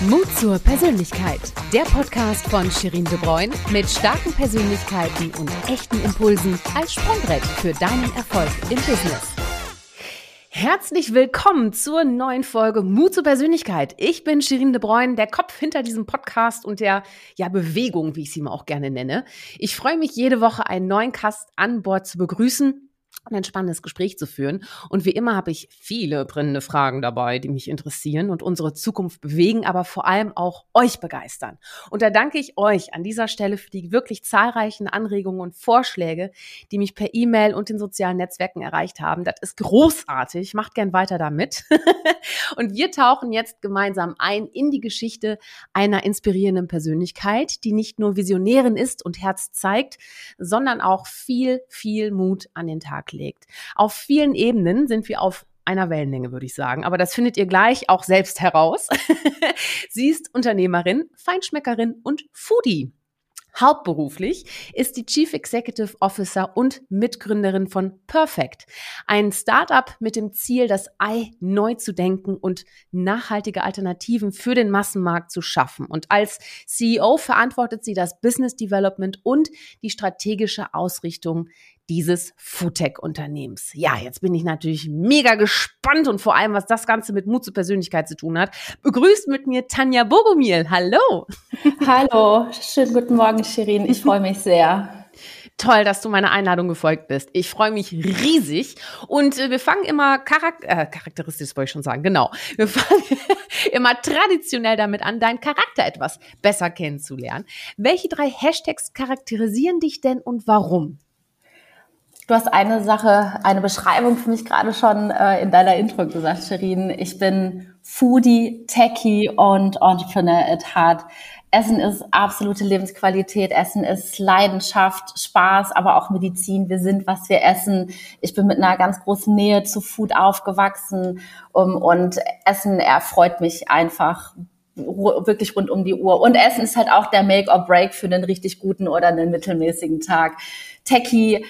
Mut zur Persönlichkeit. Der Podcast von Shirin De Bruyne mit starken Persönlichkeiten und echten Impulsen als Sprungbrett für deinen Erfolg im Business. Herzlich willkommen zur neuen Folge Mut zur Persönlichkeit. Ich bin Shirin De Bruyne, der Kopf hinter diesem Podcast und der ja, Bewegung, wie ich sie mal auch gerne nenne. Ich freue mich jede Woche einen neuen Cast an Bord zu begrüßen und ein spannendes Gespräch zu führen. Und wie immer habe ich viele brennende Fragen dabei, die mich interessieren und unsere Zukunft bewegen, aber vor allem auch euch begeistern. Und da danke ich euch an dieser Stelle für die wirklich zahlreichen Anregungen und Vorschläge, die mich per E-Mail und den sozialen Netzwerken erreicht haben. Das ist großartig. Macht gern weiter damit. und wir tauchen jetzt gemeinsam ein in die Geschichte einer inspirierenden Persönlichkeit, die nicht nur Visionärin ist und Herz zeigt, sondern auch viel, viel Mut an den Tag legt. Auf vielen Ebenen sind wir auf einer Wellenlänge, würde ich sagen. Aber das findet ihr gleich auch selbst heraus. Sie ist Unternehmerin, Feinschmeckerin und Foodie. Hauptberuflich ist die Chief Executive Officer und Mitgründerin von Perfect, ein Startup mit dem Ziel, das Ei neu zu denken und nachhaltige Alternativen für den Massenmarkt zu schaffen. Und als CEO verantwortet sie das Business Development und die strategische Ausrichtung dieses Foodtech-Unternehmens. Ja, jetzt bin ich natürlich mega gespannt und vor allem, was das Ganze mit Mut zur Persönlichkeit zu tun hat. Begrüßt mit mir Tanja Bogomil. Hallo. Hallo, schönen guten Morgen, Shirin. Ich freue mich sehr. Toll, dass du meiner Einladung gefolgt bist. Ich freue mich riesig. Und äh, wir fangen immer charak äh, charakteristisch, wollte ich schon sagen, genau. Wir fangen immer traditionell damit an, deinen Charakter etwas besser kennenzulernen. Welche drei Hashtags charakterisieren dich denn und warum? Du hast eine Sache, eine Beschreibung für mich gerade schon äh, in deiner Intro gesagt, Sherin. Ich bin Foodie, Techie und Entrepreneur at Heart. Essen ist absolute Lebensqualität. Essen ist Leidenschaft, Spaß, aber auch Medizin. Wir sind, was wir essen. Ich bin mit einer ganz großen Nähe zu Food aufgewachsen um, und Essen erfreut mich einfach wirklich rund um die Uhr. Und Essen ist halt auch der Make or Break für einen richtig guten oder einen mittelmäßigen Tag. Techie,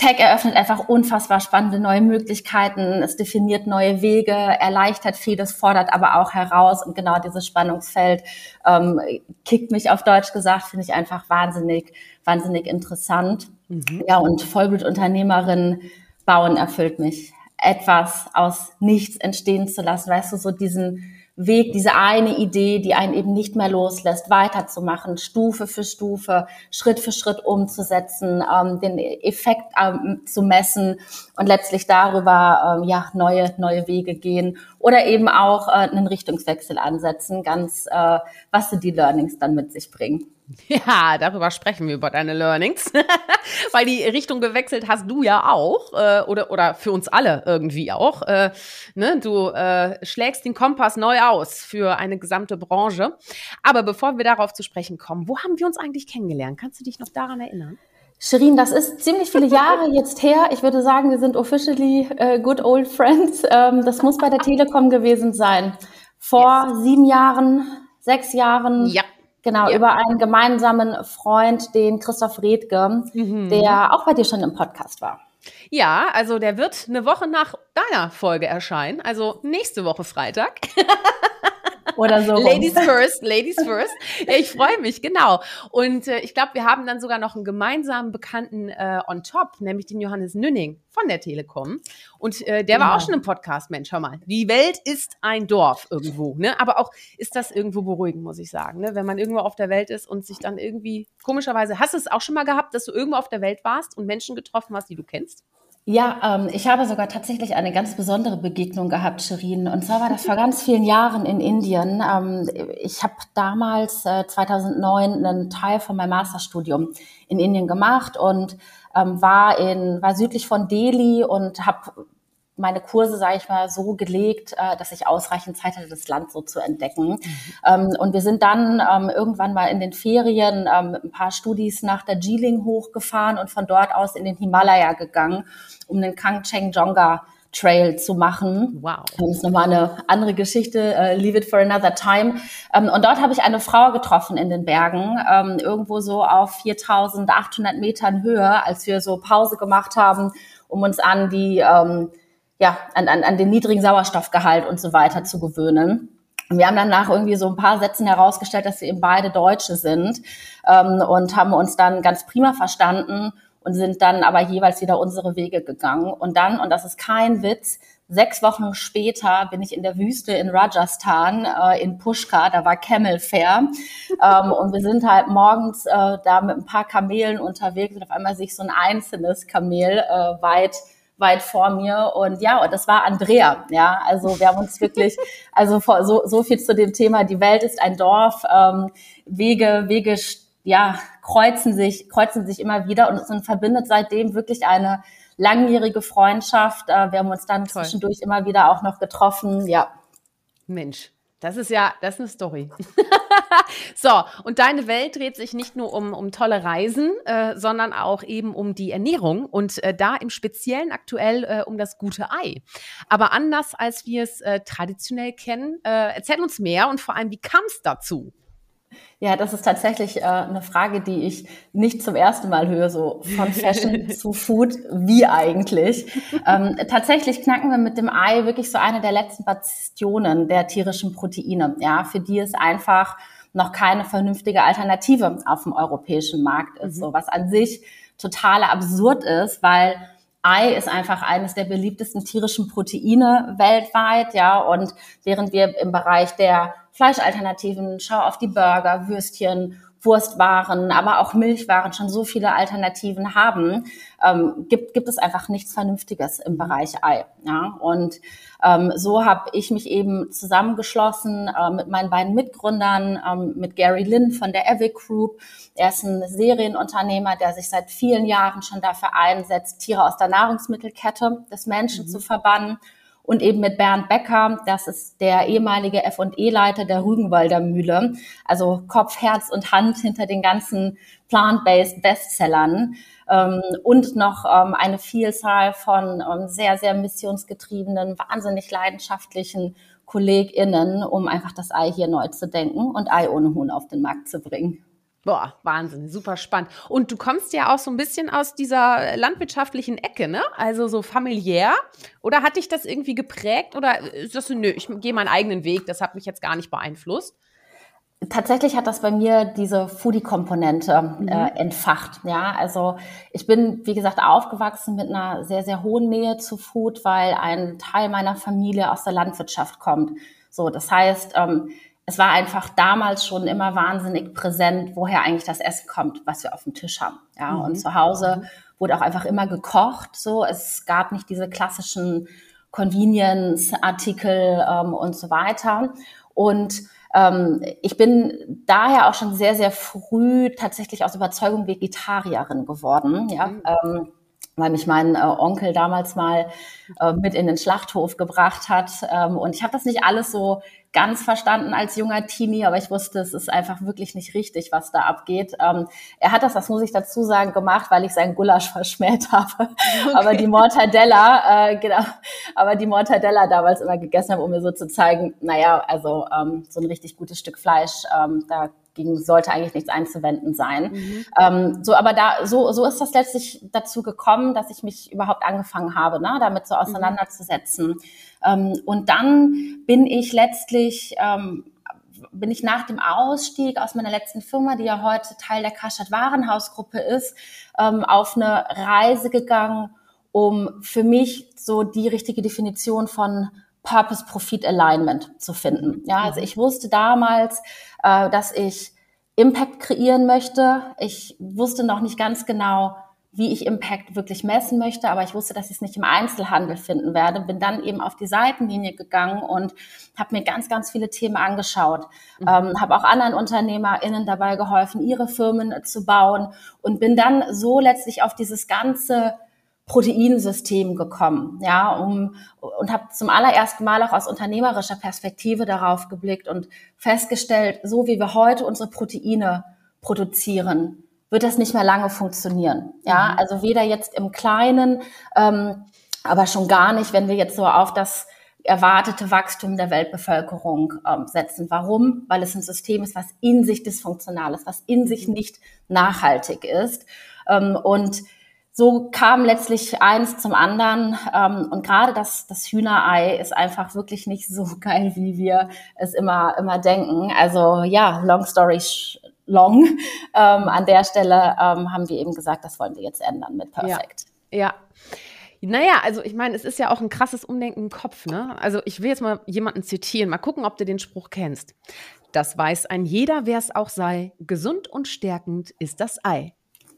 Tech eröffnet einfach unfassbar spannende neue Möglichkeiten. Es definiert neue Wege, erleichtert vieles, fordert aber auch heraus. Und genau dieses Spannungsfeld ähm, kickt mich auf Deutsch gesagt, finde ich einfach wahnsinnig, wahnsinnig interessant. Mhm. Ja, und Vollblutunternehmerin bauen erfüllt mich. Etwas aus nichts entstehen zu lassen, weißt du, so diesen Weg, diese eine Idee, die einen eben nicht mehr loslässt, weiterzumachen, Stufe für Stufe, Schritt für Schritt umzusetzen, ähm, den Effekt ähm, zu messen und letztlich darüber ähm, ja neue neue Wege gehen oder eben auch äh, einen Richtungswechsel ansetzen, ganz äh, was sind die Learnings dann mit sich bringen. Ja, darüber sprechen wir über deine Learnings, weil die Richtung gewechselt hast du ja auch äh, oder oder für uns alle irgendwie auch. Äh, ne? Du äh, schlägst den Kompass neu aus für eine gesamte Branche. Aber bevor wir darauf zu sprechen kommen, wo haben wir uns eigentlich kennengelernt? Kannst du dich noch daran erinnern? Shirin, das ist ziemlich viele Jahre jetzt her. Ich würde sagen, wir sind officially uh, good old friends. Ähm, das muss bei der Telekom gewesen sein. Vor yes. sieben Jahren, sechs Jahren. Ja. Genau, ja. über einen gemeinsamen Freund, den Christoph Redke, mhm. der auch bei dir schon im Podcast war. Ja, also der wird eine Woche nach deiner Folge erscheinen, also nächste Woche Freitag. Oder so. Ladies first, ladies first. Ja, ich freue mich, genau. Und äh, ich glaube, wir haben dann sogar noch einen gemeinsamen Bekannten äh, on top, nämlich den Johannes Nünning von der Telekom. Und äh, der war ja. auch schon im Podcast, Mensch, hör mal. Die Welt ist ein Dorf irgendwo, ne? Aber auch ist das irgendwo beruhigend, muss ich sagen, ne? Wenn man irgendwo auf der Welt ist und sich dann irgendwie, komischerweise, hast du es auch schon mal gehabt, dass du irgendwo auf der Welt warst und Menschen getroffen hast, die du kennst? Ja, ähm, ich habe sogar tatsächlich eine ganz besondere Begegnung gehabt, Shirin. Und zwar war das vor ganz vielen Jahren in Indien. Ähm, ich habe damals, äh, 2009, einen Teil von meinem Masterstudium in Indien gemacht und ähm, war in war südlich von Delhi und habe meine Kurse, sage ich mal, so gelegt, äh, dass ich ausreichend Zeit hatte, das Land so zu entdecken. Mhm. Ähm, und wir sind dann ähm, irgendwann mal in den Ferien ähm, mit ein paar Studis nach Darjeeling hochgefahren und von dort aus in den Himalaya gegangen, um den Kangchenjunga Trail zu machen. Wow. Das ist nochmal eine andere Geschichte, uh, leave it for another time. Um, und dort habe ich eine Frau getroffen in den Bergen, um, irgendwo so auf 4800 Metern Höhe, als wir so Pause gemacht haben, um uns an die, um, ja, an, an, an den niedrigen Sauerstoffgehalt und so weiter zu gewöhnen. wir haben dann nach irgendwie so ein paar Sätzen herausgestellt, dass wir eben beide Deutsche sind ähm, und haben uns dann ganz prima verstanden und sind dann aber jeweils wieder unsere Wege gegangen. Und dann, und das ist kein Witz, sechs Wochen später bin ich in der Wüste in Rajasthan, äh, in Pushkar, da war Camel Fair. ähm, und wir sind halt morgens äh, da mit ein paar Kamelen unterwegs und auf einmal sehe ich so ein einzelnes Kamel äh, weit weit vor mir. Und ja, und das war Andrea. Ja, also wir haben uns wirklich, also so, so viel zu dem Thema, die Welt ist ein Dorf, ähm, Wege, Wege, ja, kreuzen sich, kreuzen sich immer wieder und uns verbindet seitdem wirklich eine langjährige Freundschaft. Äh, wir haben uns dann Toll. zwischendurch immer wieder auch noch getroffen. Ja. Mensch, das ist ja, das ist eine Story. so, und deine Welt dreht sich nicht nur um, um tolle Reisen, äh, sondern auch eben um die Ernährung und äh, da im Speziellen aktuell äh, um das gute Ei. Aber anders als wir es äh, traditionell kennen, äh, erzähl uns mehr und vor allem, wie kam es dazu? Ja, das ist tatsächlich äh, eine Frage, die ich nicht zum ersten Mal höre, so von Fashion zu Food, wie eigentlich. Ähm, tatsächlich knacken wir mit dem Ei wirklich so eine der letzten Bastionen der tierischen Proteine, ja, für die es einfach noch keine vernünftige Alternative auf dem europäischen Markt ist, mhm. so was an sich total absurd ist, weil Ei ist einfach eines der beliebtesten tierischen Proteine weltweit, ja, und während wir im Bereich der Fleischalternativen, schau auf die Burger, Würstchen, Wurstwaren, aber auch Milchwaren schon so viele Alternativen haben, ähm, gibt, gibt es einfach nichts Vernünftiges im Bereich Ei. Ja? Und ähm, so habe ich mich eben zusammengeschlossen äh, mit meinen beiden Mitgründern, ähm, mit Gary Lynn von der Evic Group. Er ist ein Serienunternehmer, der sich seit vielen Jahren schon dafür einsetzt, Tiere aus der Nahrungsmittelkette des Menschen mhm. zu verbannen und eben mit Bernd Becker, das ist der ehemalige F&E-Leiter der Rügenwalder Mühle, also Kopf, Herz und Hand hinter den ganzen plant-based Bestsellern ähm, und noch ähm, eine Vielzahl von ähm, sehr, sehr missionsgetriebenen, wahnsinnig leidenschaftlichen KollegInnen, um einfach das Ei hier neu zu denken und Ei ohne Huhn auf den Markt zu bringen. Boah, Wahnsinn, super spannend. Und du kommst ja auch so ein bisschen aus dieser landwirtschaftlichen Ecke, ne? Also so familiär. Oder hat dich das irgendwie geprägt? Oder ist das so, nö, ich gehe meinen eigenen Weg, das hat mich jetzt gar nicht beeinflusst? Tatsächlich hat das bei mir diese Foodie-Komponente mhm. äh, entfacht. Ja, also ich bin, wie gesagt, aufgewachsen mit einer sehr, sehr hohen Nähe zu Food, weil ein Teil meiner Familie aus der Landwirtschaft kommt. So, das heißt, ähm, es war einfach damals schon immer wahnsinnig präsent, woher eigentlich das Essen kommt, was wir auf dem Tisch haben. Ja, mhm. und zu Hause wurde auch einfach immer gekocht. So, es gab nicht diese klassischen Convenience-Artikel ähm, und so weiter. Und ähm, ich bin daher auch schon sehr, sehr früh tatsächlich aus Überzeugung Vegetarierin geworden. Ja. Mhm. Ähm, weil mich mein äh, Onkel damals mal äh, mit in den Schlachthof gebracht hat. Ähm, und ich habe das nicht alles so ganz verstanden als junger Teenie, aber ich wusste, es ist einfach wirklich nicht richtig, was da abgeht. Ähm, er hat das, das muss ich dazu sagen, gemacht, weil ich seinen Gulasch verschmäht habe. Okay. Aber die Mortadella, äh, genau, aber die Mortadella damals immer gegessen habe, um mir so zu zeigen, naja, also ähm, so ein richtig gutes Stück Fleisch, ähm, da gegen sollte eigentlich nichts einzuwenden sein. Mhm. Ähm, so, aber da, so, so ist das letztlich dazu gekommen, dass ich mich überhaupt angefangen habe, ne, damit so mhm. auseinanderzusetzen. Mhm. Ähm, und dann bin ich letztlich, ähm, bin ich nach dem Ausstieg aus meiner letzten Firma, die ja heute Teil der Karstadt Warenhausgruppe ist, ähm, auf eine Reise gegangen, um für mich so die richtige Definition von Purpose-Profit-Alignment zu finden. Ja, also mhm. ich wusste damals, äh, dass ich Impact kreieren möchte. Ich wusste noch nicht ganz genau, wie ich Impact wirklich messen möchte, aber ich wusste, dass ich es nicht im Einzelhandel finden werde. Bin dann eben auf die Seitenlinie gegangen und habe mir ganz, ganz viele Themen angeschaut. Mhm. Ähm, habe auch anderen UnternehmerInnen dabei geholfen, ihre Firmen zu bauen und bin dann so letztlich auf dieses ganze Proteinsystem gekommen, ja, um, und habe zum allerersten Mal auch aus unternehmerischer Perspektive darauf geblickt und festgestellt, so wie wir heute unsere Proteine produzieren, wird das nicht mehr lange funktionieren. Ja, mhm. also weder jetzt im Kleinen, ähm, aber schon gar nicht, wenn wir jetzt so auf das erwartete Wachstum der Weltbevölkerung ähm, setzen. Warum? Weil es ein System ist, was in sich dysfunktional ist, was in sich mhm. nicht nachhaltig ist. Ähm, und so kam letztlich eins zum anderen. Ähm, und gerade das, das Hühnerei ist einfach wirklich nicht so geil, wie wir es immer, immer denken. Also ja, long story long. Ähm, an der Stelle ähm, haben wir eben gesagt, das wollen wir jetzt ändern mit Perfect. Ja. ja. Naja, also ich meine, es ist ja auch ein krasses Umdenken im Kopf. Ne? Also ich will jetzt mal jemanden zitieren, mal gucken, ob du den Spruch kennst. Das weiß ein jeder, wer es auch sei. Gesund und stärkend ist das Ei.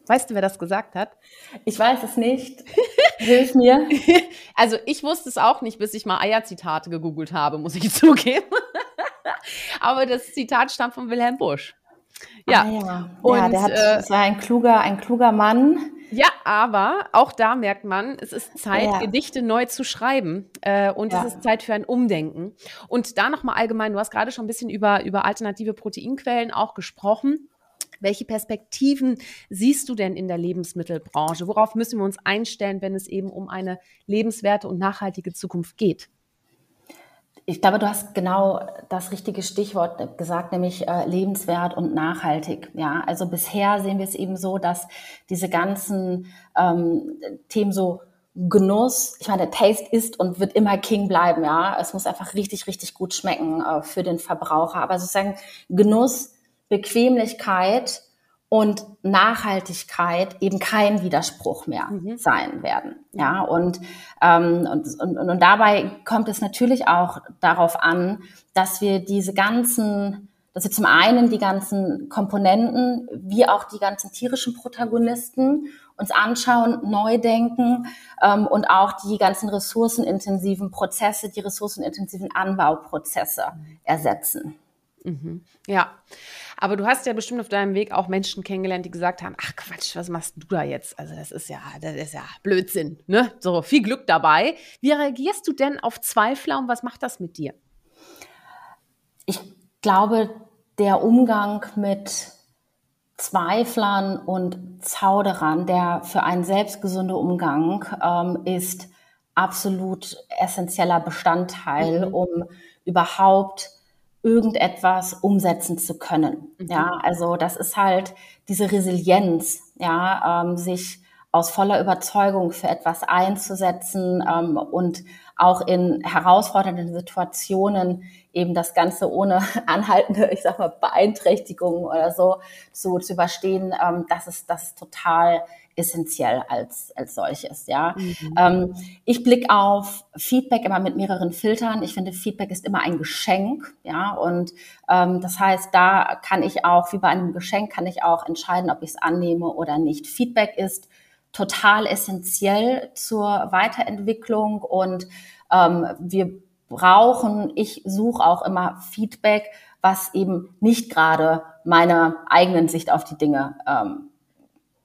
Weißt du, wer das gesagt hat? Ich weiß es nicht. Hilf mir. Also ich wusste es auch nicht, bis ich mal Eierzitate gegoogelt habe, muss ich zugeben. Aber das Zitat stammt von Wilhelm Busch. Ja, ah, ja. Und, ja der hat, äh, war ein kluger, ein kluger Mann. Ja, aber auch da merkt man, es ist Zeit, ja. Gedichte neu zu schreiben äh, und ja. es ist Zeit für ein Umdenken. Und da nochmal allgemein, du hast gerade schon ein bisschen über, über alternative Proteinquellen auch gesprochen. Welche Perspektiven siehst du denn in der Lebensmittelbranche? Worauf müssen wir uns einstellen, wenn es eben um eine lebenswerte und nachhaltige Zukunft geht? Ich glaube, du hast genau das richtige Stichwort gesagt, nämlich äh, lebenswert und nachhaltig. Ja, also bisher sehen wir es eben so, dass diese ganzen ähm, Themen so Genuss, ich meine, Taste ist und wird immer King bleiben, ja. Es muss einfach richtig, richtig gut schmecken äh, für den Verbraucher. Aber sozusagen Genuss, Bequemlichkeit und Nachhaltigkeit eben kein Widerspruch mehr mhm. sein werden. Ja, und, ähm, und, und, und dabei kommt es natürlich auch darauf an, dass wir diese ganzen, dass wir zum einen die ganzen Komponenten wie auch die ganzen tierischen Protagonisten uns anschauen, neu denken ähm, und auch die ganzen ressourcenintensiven Prozesse, die ressourcenintensiven Anbauprozesse ersetzen. Mhm. Ja, aber du hast ja bestimmt auf deinem Weg auch Menschen kennengelernt, die gesagt haben, ach Quatsch, was machst du da jetzt? Also das ist ja, das ist ja Blödsinn, ne? So, viel Glück dabei. Wie reagierst du denn auf Zweifler und was macht das mit dir? Ich glaube, der Umgang mit Zweiflern und Zauderern, der für einen selbstgesunden Umgang ähm, ist absolut essentieller Bestandteil, mhm. um überhaupt irgendetwas umsetzen zu können. Mhm. Ja, also das ist halt diese Resilienz, ja, ähm, sich aus voller Überzeugung für etwas einzusetzen ähm, und auch in herausfordernden Situationen eben das Ganze ohne anhaltende, ich sag mal, Beeinträchtigungen oder so zu, zu überstehen, ähm, das ist, das ist total essentiell als, als solches, ja. Mhm. Ähm, ich blicke auf Feedback immer mit mehreren Filtern. Ich finde, Feedback ist immer ein Geschenk, ja. Und ähm, das heißt, da kann ich auch, wie bei einem Geschenk, kann ich auch entscheiden, ob ich es annehme oder nicht. Feedback ist total essentiell zur Weiterentwicklung und ähm, wir brauchen, ich suche auch immer Feedback, was eben nicht gerade meiner eigenen Sicht auf die Dinge ähm,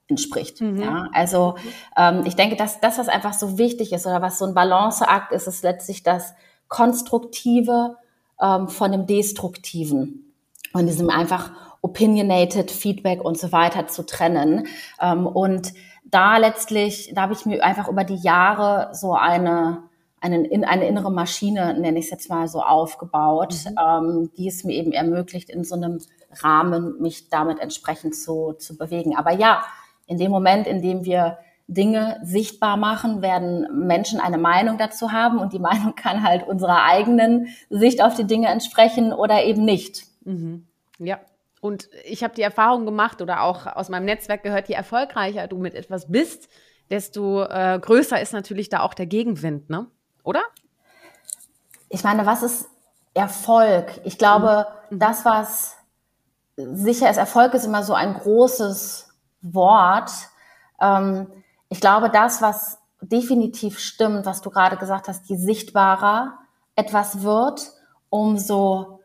entspricht. Mhm. Ja, also ähm, ich denke, dass das, was einfach so wichtig ist oder was so ein Balanceakt ist, ist letztlich das Konstruktive ähm, von dem Destruktiven und diesem einfach opinionated Feedback und so weiter zu trennen. Ähm, und da letztlich, da habe ich mir einfach über die Jahre so eine eine, in, eine innere Maschine, nenne ich es jetzt mal so, aufgebaut, mhm. ähm, die es mir eben ermöglicht, in so einem Rahmen mich damit entsprechend zu, zu bewegen. Aber ja, in dem Moment, in dem wir Dinge sichtbar machen, werden Menschen eine Meinung dazu haben und die Meinung kann halt unserer eigenen Sicht auf die Dinge entsprechen oder eben nicht. Mhm. Ja. Und ich habe die Erfahrung gemacht oder auch aus meinem Netzwerk gehört, je erfolgreicher du mit etwas bist, desto äh, größer ist natürlich da auch der Gegenwind, ne? Oder? Ich meine, was ist Erfolg? Ich glaube, mhm. das, was sicher ist, Erfolg ist immer so ein großes Wort. Ähm, ich glaube, das, was definitiv stimmt, was du gerade gesagt hast, je sichtbarer etwas wird, umso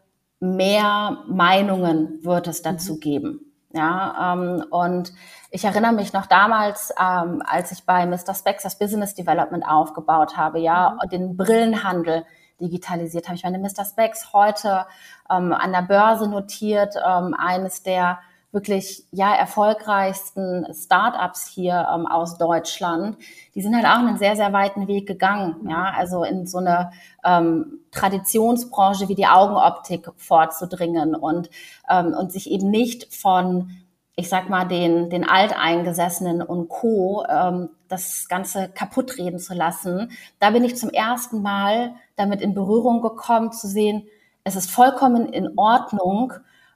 mehr Meinungen wird es dazu mhm. geben. Ja, ähm, und ich erinnere mich noch damals, ähm, als ich bei Mr. Specs das Business Development aufgebaut habe, ja, mhm. den Brillenhandel digitalisiert habe. Ich meine, Mr. Specs heute ähm, an der Börse notiert, ähm, eines der wirklich ja erfolgreichsten Startups hier ähm, aus Deutschland, die sind halt auch einen sehr sehr weiten Weg gegangen, ja, also in so eine ähm, Traditionsbranche wie die Augenoptik vorzudringen und ähm, und sich eben nicht von ich sag mal, den, den Alteingesessenen und Co. Ähm, das Ganze kaputt reden zu lassen. Da bin ich zum ersten Mal damit in Berührung gekommen, zu sehen, es ist vollkommen in Ordnung,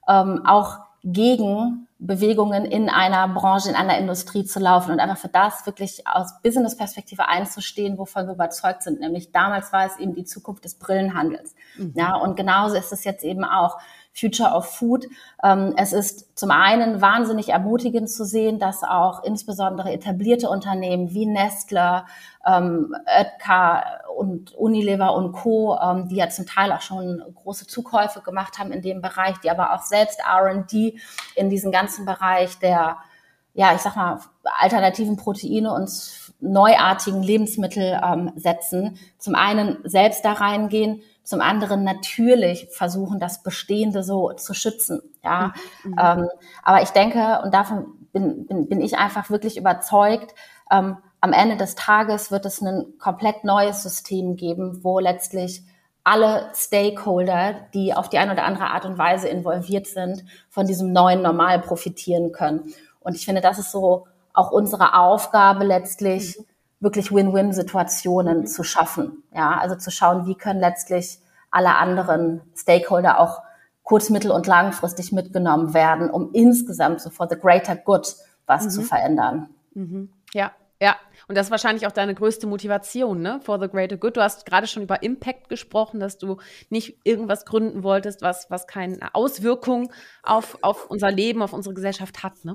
ähm, auch gegen Bewegungen in einer Branche, in einer Industrie zu laufen und einfach für das wirklich aus Business-Perspektive einzustehen, wovon wir überzeugt sind. Nämlich damals war es eben die Zukunft des Brillenhandels. Mhm. Ja, und genauso ist es jetzt eben auch. Future of Food. Ähm, es ist zum einen wahnsinnig ermutigend zu sehen, dass auch insbesondere etablierte Unternehmen wie Nestle, ähm, Oetker und Unilever und Co., ähm, die ja zum Teil auch schon große Zukäufe gemacht haben in dem Bereich, die aber auch selbst R&D in diesen ganzen Bereich der, ja, ich sag mal, alternativen Proteine und neuartigen Lebensmittel ähm, setzen. Zum einen selbst da reingehen, zum anderen natürlich versuchen, das Bestehende so zu schützen. Ja, mhm. ähm, aber ich denke, und davon bin, bin, bin ich einfach wirklich überzeugt, ähm, am Ende des Tages wird es ein komplett neues System geben, wo letztlich alle Stakeholder, die auf die eine oder andere Art und Weise involviert sind, von diesem neuen Normal profitieren können. Und ich finde, das ist so auch unsere Aufgabe letztlich, mhm wirklich Win-Win-Situationen zu schaffen. Ja, also zu schauen, wie können letztlich alle anderen Stakeholder auch kurz-, mittel- und langfristig mitgenommen werden, um insgesamt so for the greater good was mhm. zu verändern. Mhm. Ja, ja. Und das ist wahrscheinlich auch deine größte Motivation, ne? For the greater good. Du hast gerade schon über Impact gesprochen, dass du nicht irgendwas gründen wolltest, was, was keine Auswirkung auf, auf unser Leben, auf unsere Gesellschaft hat, ne?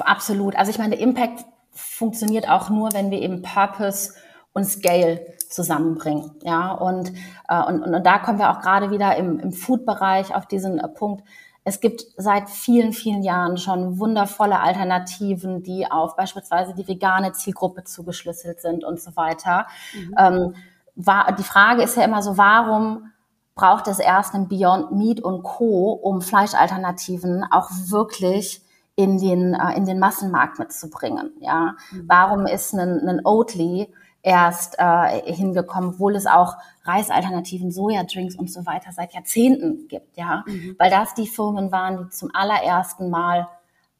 Absolut. Also ich meine, Impact funktioniert auch nur, wenn wir eben Purpose und Scale zusammenbringen. Ja, und, äh, und, und, da kommen wir auch gerade wieder im, im Food-Bereich auf diesen äh, Punkt. Es gibt seit vielen, vielen Jahren schon wundervolle Alternativen, die auf beispielsweise die vegane Zielgruppe zugeschlüsselt sind und so weiter. Mhm. Ähm, war, die Frage ist ja immer so, warum braucht es erst ein Beyond Meat und Co., um Fleischalternativen auch wirklich in den, äh, in den Massenmarkt mitzubringen. Ja, mhm. warum ist ein, ein Oatly erst äh, hingekommen, obwohl es auch Reisalternativen, Sojadrinks und so weiter seit Jahrzehnten gibt, ja, mhm. weil das die Firmen waren, die zum allerersten Mal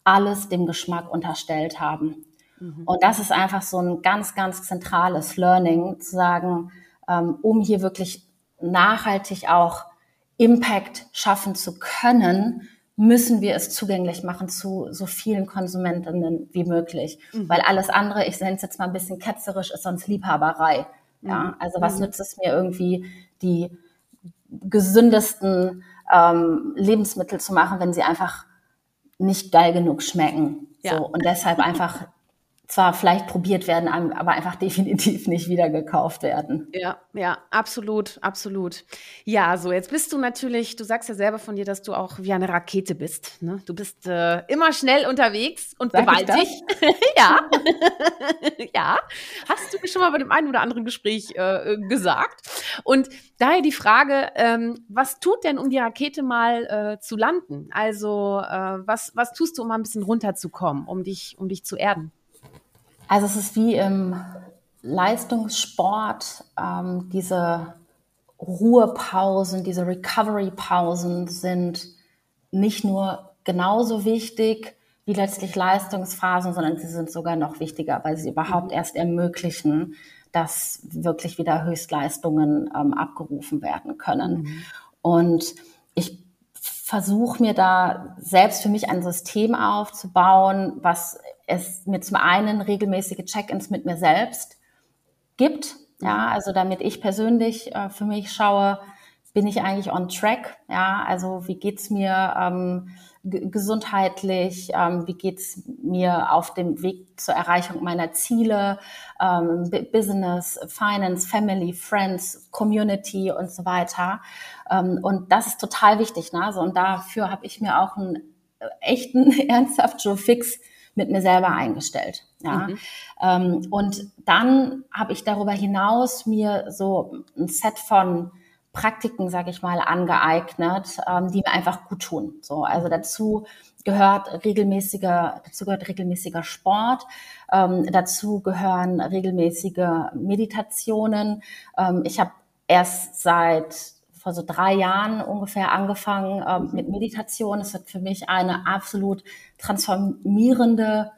alles dem Geschmack unterstellt haben. Mhm. Und das ist einfach so ein ganz, ganz zentrales Learning, zu sagen, ähm, um hier wirklich nachhaltig auch Impact schaffen zu können, müssen wir es zugänglich machen zu so vielen Konsumentinnen wie möglich. Mhm. Weil alles andere, ich nenne es jetzt mal ein bisschen ketzerisch, ist sonst Liebhaberei. Ja, mhm. also was mhm. nützt es mir irgendwie, die gesündesten ähm, Lebensmittel zu machen, wenn sie einfach nicht geil genug schmecken. Ja. So, und deshalb einfach zwar vielleicht probiert werden, aber einfach definitiv nicht wieder gekauft werden. Ja, ja, absolut, absolut. Ja, so jetzt bist du natürlich, du sagst ja selber von dir, dass du auch wie eine Rakete bist. Ne? Du bist äh, immer schnell unterwegs und Sag gewaltig. ja, ja, hast du schon mal bei dem einen oder anderen Gespräch äh, gesagt. Und daher die Frage, ähm, was tut denn, um die Rakete mal äh, zu landen? Also äh, was was tust du, um mal ein bisschen runterzukommen, um dich um dich zu erden? Also es ist wie im Leistungssport, ähm, diese Ruhepausen, diese Recovery-Pausen sind nicht nur genauso wichtig wie letztlich Leistungsphasen, sondern sie sind sogar noch wichtiger, weil sie überhaupt erst ermöglichen, dass wirklich wieder Höchstleistungen ähm, abgerufen werden können. Mhm. Und ich versuche mir da selbst für mich ein System aufzubauen, was es mir zum einen regelmäßige Check-ins mit mir selbst gibt, ja, mhm. also damit ich persönlich äh, für mich schaue, bin ich eigentlich on track, ja, also wie geht's mir ähm, gesundheitlich, ähm, wie geht's mir auf dem Weg zur Erreichung meiner Ziele, ähm, Business, Finance, Family, Friends, Community und so weiter. Ähm, und das ist total wichtig, ne? Also, und dafür habe ich mir auch einen äh, echten, ernsthaft Joe Fix mit mir selber eingestellt. Ja. Mhm. Ähm, und dann habe ich darüber hinaus mir so ein Set von Praktiken, sage ich mal, angeeignet, ähm, die mir einfach gut tun. So, also dazu gehört regelmäßiger, dazu gehört regelmäßiger Sport, ähm, dazu gehören regelmäßige Meditationen. Ähm, ich habe erst seit vor so drei Jahren ungefähr angefangen ähm, mit Meditation. Es hat für mich eine absolut transformierende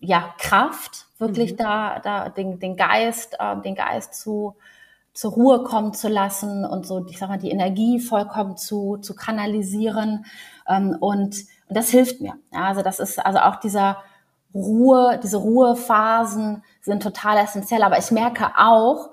ja, Kraft, wirklich mhm. da, da den, den Geist, äh, den Geist zu, zur Ruhe kommen zu lassen und so, ich sag mal, die Energie vollkommen zu, zu kanalisieren. Ähm, und, und das hilft mir. Ja, also das ist also auch dieser Ruhe, diese Ruhephasen sind total essentiell. Aber ich merke auch,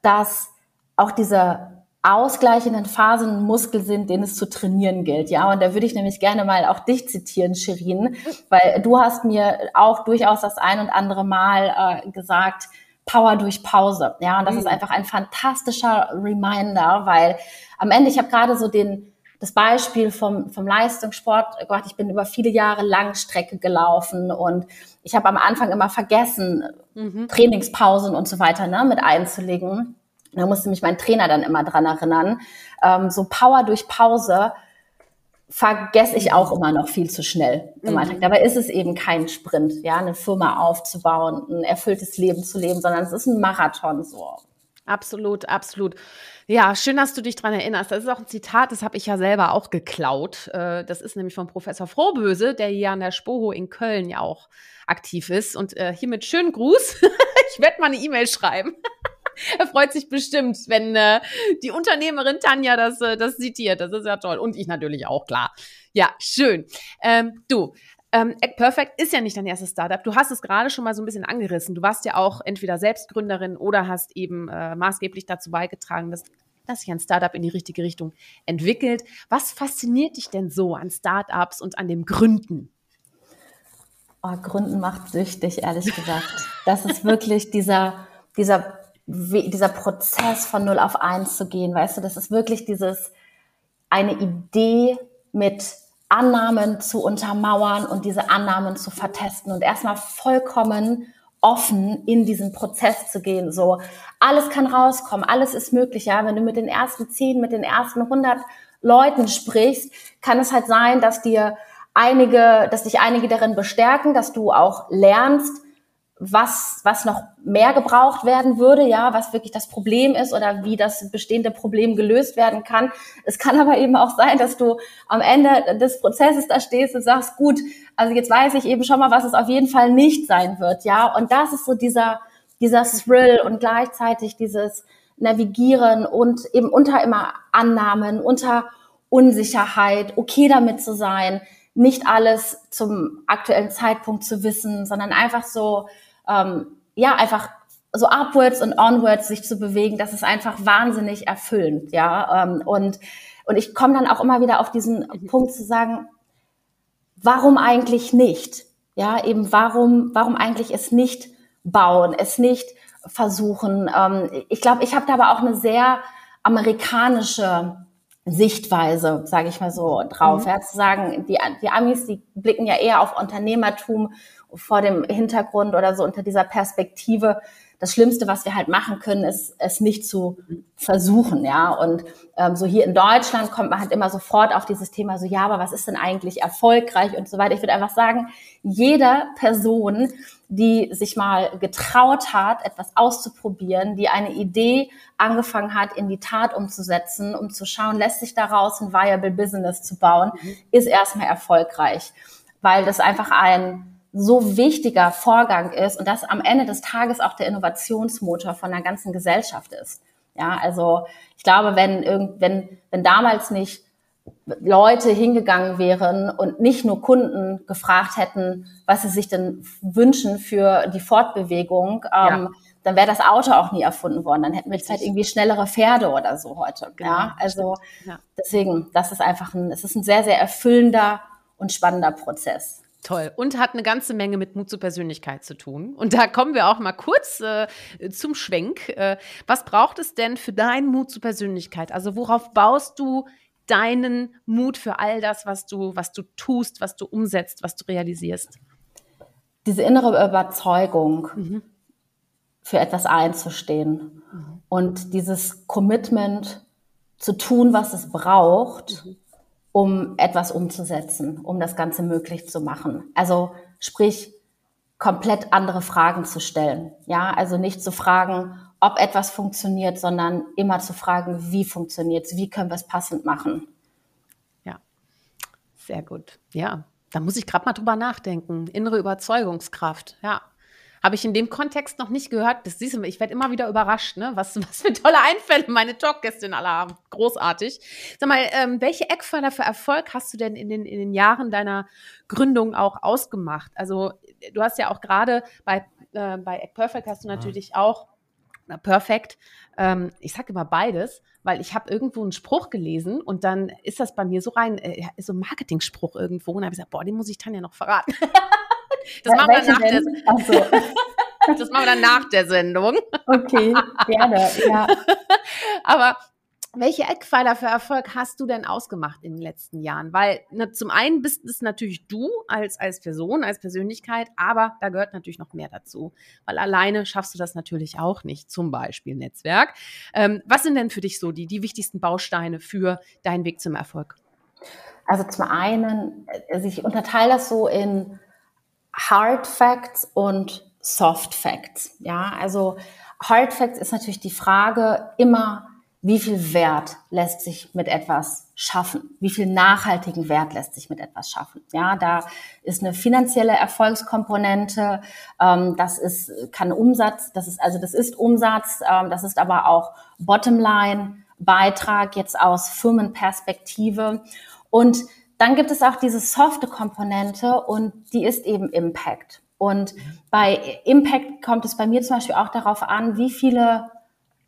dass auch diese ausgleichenden Phasen Muskel sind, den es zu trainieren gilt. Ja, und da würde ich nämlich gerne mal auch dich zitieren, Shirin, weil du hast mir auch durchaus das ein und andere Mal äh, gesagt, Power durch Pause. Ja, und das mhm. ist einfach ein fantastischer Reminder, weil am Ende, ich habe gerade so den, das Beispiel vom, vom Leistungssport, Gott, ich bin über viele Jahre Langstrecke gelaufen und ich habe am Anfang immer vergessen, mhm. Trainingspausen und so weiter ne, mit einzulegen. Da musste mich mein Trainer dann immer dran erinnern. Ähm, so Power durch Pause vergesse ich auch immer noch viel zu schnell im mhm. Alltag. Dabei ist es eben kein Sprint, ja, eine Firma aufzubauen, ein erfülltes Leben zu leben, sondern es ist ein Marathon so. Absolut, absolut. Ja, schön, dass du dich dran erinnerst. Das ist auch ein Zitat, das habe ich ja selber auch geklaut. Äh, das ist nämlich von Professor Frohböse, der hier an der Spoho in Köln ja auch aktiv ist. Und äh, hiermit schönen Gruß. ich werde mal eine E-Mail schreiben. er freut sich bestimmt, wenn äh, die Unternehmerin Tanja das, äh, das zitiert. Das ist ja toll. Und ich natürlich auch, klar. Ja, schön. Ähm, du, ähm, Act Perfect ist ja nicht dein erstes Startup. Du hast es gerade schon mal so ein bisschen angerissen. Du warst ja auch entweder Selbstgründerin oder hast eben äh, maßgeblich dazu beigetragen, dass, dass sich ein Startup in die richtige Richtung entwickelt. Was fasziniert dich denn so an Startups und an dem Gründen? Oh, Gründen macht süchtig, ehrlich gesagt. Das ist wirklich dieser, dieser dieser Prozess von 0 auf 1 zu gehen, weißt du, das ist wirklich dieses, eine Idee mit Annahmen zu untermauern und diese Annahmen zu vertesten und erstmal vollkommen offen in diesen Prozess zu gehen. So, alles kann rauskommen, alles ist möglich, ja. Wenn du mit den ersten zehn, mit den ersten 100 Leuten sprichst, kann es halt sein, dass dir einige, dass dich einige darin bestärken, dass du auch lernst, was, was noch mehr gebraucht werden würde, ja, was wirklich das Problem ist oder wie das bestehende Problem gelöst werden kann. Es kann aber eben auch sein, dass du am Ende des Prozesses da stehst und sagst, gut, also jetzt weiß ich eben schon mal, was es auf jeden Fall nicht sein wird, ja. Und das ist so dieser, dieser Thrill und gleichzeitig dieses Navigieren und eben unter immer Annahmen, unter Unsicherheit, okay damit zu sein, nicht alles zum aktuellen Zeitpunkt zu wissen, sondern einfach so, ähm, ja, einfach so upwards und onwards sich zu bewegen, das ist einfach wahnsinnig erfüllend, ja. Ähm, und, und ich komme dann auch immer wieder auf diesen Punkt zu sagen, warum eigentlich nicht? Ja, eben warum, warum eigentlich es nicht bauen, es nicht versuchen. Ähm, ich glaube, ich habe da aber auch eine sehr amerikanische Sichtweise, sage ich mal so, drauf. Mhm. Ja, zu sagen, die, die Amis, die blicken ja eher auf Unternehmertum vor dem Hintergrund oder so unter dieser Perspektive, das Schlimmste, was wir halt machen können, ist es nicht zu versuchen, ja. Und ähm, so hier in Deutschland kommt man halt immer sofort auf dieses Thema so, ja, aber was ist denn eigentlich erfolgreich und so weiter. Ich würde einfach sagen, jede Person, die sich mal getraut hat, etwas auszuprobieren, die eine Idee angefangen hat, in die Tat umzusetzen, um zu schauen, lässt sich daraus ein viable Business zu bauen, mhm. ist erstmal erfolgreich, weil das einfach ein so wichtiger Vorgang ist und das am Ende des Tages auch der Innovationsmotor von der ganzen Gesellschaft ist. Ja, also ich glaube, wenn irgend, wenn, wenn damals nicht Leute hingegangen wären und nicht nur Kunden gefragt hätten, was sie sich denn wünschen für die Fortbewegung, ähm, ja. dann wäre das Auto auch nie erfunden worden. Dann hätten wir jetzt halt irgendwie schnellere Pferde oder so heute. Genau, ja, also ja. deswegen, das ist einfach ein, es ist ein sehr, sehr erfüllender und spannender Prozess. Toll. Und hat eine ganze Menge mit Mut zur Persönlichkeit zu tun. Und da kommen wir auch mal kurz äh, zum Schwenk. Äh, was braucht es denn für deinen Mut zur Persönlichkeit? Also worauf baust du deinen Mut für all das, was du, was du tust, was du umsetzt, was du realisierst? Diese innere Überzeugung, mhm. für etwas einzustehen mhm. und dieses Commitment zu tun, was es braucht, mhm um etwas umzusetzen, um das Ganze möglich zu machen. Also sprich, komplett andere Fragen zu stellen. Ja, also nicht zu fragen, ob etwas funktioniert, sondern immer zu fragen, wie funktioniert es, wie können wir es passend machen. Ja, sehr gut. Ja, da muss ich gerade mal drüber nachdenken. Innere Überzeugungskraft, ja. Habe ich in dem Kontext noch nicht gehört. Das siehst du, ich werde immer wieder überrascht, ne? was, was für tolle Einfälle meine Talkgäste alle haben. Großartig. Sag mal, ähm, welche Eckpfeiler für Erfolg hast du denn in den, in den Jahren deiner Gründung auch ausgemacht? Also du hast ja auch gerade bei, äh, bei Egg Perfect hast du natürlich ja. auch na, perfekt. Ähm, ich sage immer beides, weil ich habe irgendwo einen Spruch gelesen und dann ist das bei mir so rein, äh, so ein Marketing-Spruch irgendwo und habe ich gesagt, boah, den muss ich Tanja noch verraten. das, machen wir nach der, so. das machen wir dann nach der Sendung. Okay, gerne, ja. Aber welche Eckpfeiler für Erfolg hast du denn ausgemacht in den letzten Jahren? Weil ne, zum einen bist es natürlich du als, als Person, als Persönlichkeit, aber da gehört natürlich noch mehr dazu. Weil alleine schaffst du das natürlich auch nicht, zum Beispiel Netzwerk. Ähm, was sind denn für dich so die, die wichtigsten Bausteine für deinen Weg zum Erfolg? Also zum einen, also ich unterteile das so in Hard Facts und Soft Facts. Ja, also Hard Facts ist natürlich die Frage immer, wie viel Wert lässt sich mit etwas schaffen? Wie viel nachhaltigen Wert lässt sich mit etwas schaffen? Ja, da ist eine finanzielle Erfolgskomponente, ähm, das ist, kann Umsatz, das ist, also das ist Umsatz, ähm, das ist aber auch Bottomline, Beitrag jetzt aus Firmenperspektive. Und dann gibt es auch diese softe Komponente und die ist eben Impact. Und bei Impact kommt es bei mir zum Beispiel auch darauf an, wie viele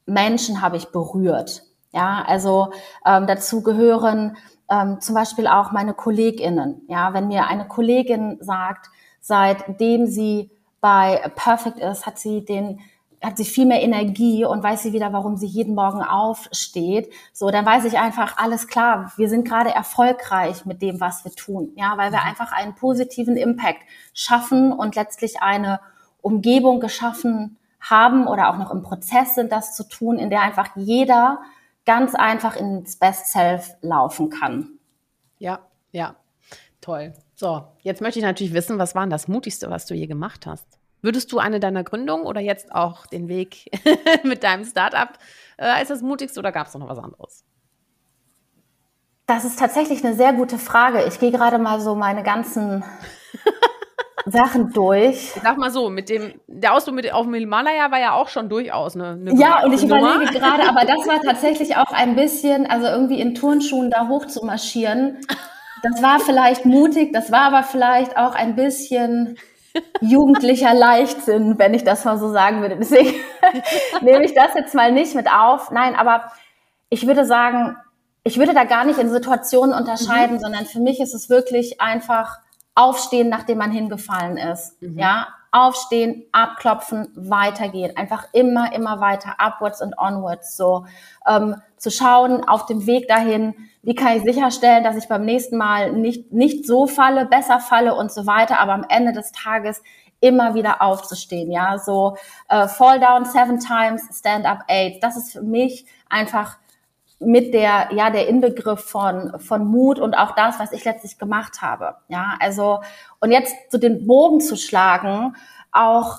Menschen habe ich berührt. Ja, also ähm, dazu gehören ähm, zum Beispiel auch meine KollegInnen. Ja, wenn mir eine Kollegin sagt, seitdem sie bei Perfect ist, hat sie den hat sie viel mehr Energie und weiß sie wieder, warum sie jeden Morgen aufsteht. So, dann weiß ich einfach, alles klar, wir sind gerade erfolgreich mit dem, was wir tun. Ja, weil wir mhm. einfach einen positiven Impact schaffen und letztlich eine Umgebung geschaffen haben oder auch noch im Prozess sind, das zu tun, in der einfach jeder ganz einfach ins Best Self laufen kann. Ja, ja, toll. So, jetzt möchte ich natürlich wissen, was war denn das Mutigste, was du je gemacht hast? Würdest du eine deiner Gründungen oder jetzt auch den Weg mit deinem Startup äh, als das Mutigste oder gab es noch was anderes? Das ist tatsächlich eine sehr gute Frage. Ich gehe gerade mal so meine ganzen Sachen durch. Ich sag mal so, mit dem, der Ausflug mit, auf dem Himalaya war ja auch schon durchaus eine, eine Ja, und ich Nummer. überlege gerade, aber das war tatsächlich auch ein bisschen, also irgendwie in Turnschuhen da hoch zu marschieren. Das war vielleicht mutig, das war aber vielleicht auch ein bisschen jugendlicher Leichtsinn, wenn ich das mal so sagen würde. Deswegen nehme ich das jetzt mal nicht mit auf. Nein, aber ich würde sagen, ich würde da gar nicht in Situationen unterscheiden, mhm. sondern für mich ist es wirklich einfach aufstehen, nachdem man hingefallen ist. Mhm. Ja, aufstehen, abklopfen, weitergehen. Einfach immer, immer weiter, upwards und onwards. So ähm, zu schauen auf dem Weg dahin, wie kann ich sicherstellen, dass ich beim nächsten Mal nicht, nicht so falle, besser falle und so weiter, aber am Ende des Tages immer wieder aufzustehen. Ja, so äh, fall down seven times, stand up eight. Das ist für mich einfach mit der, ja, der Inbegriff von, von Mut und auch das, was ich letztlich gemacht habe. Ja, also, und jetzt zu den Bogen zu schlagen, auch,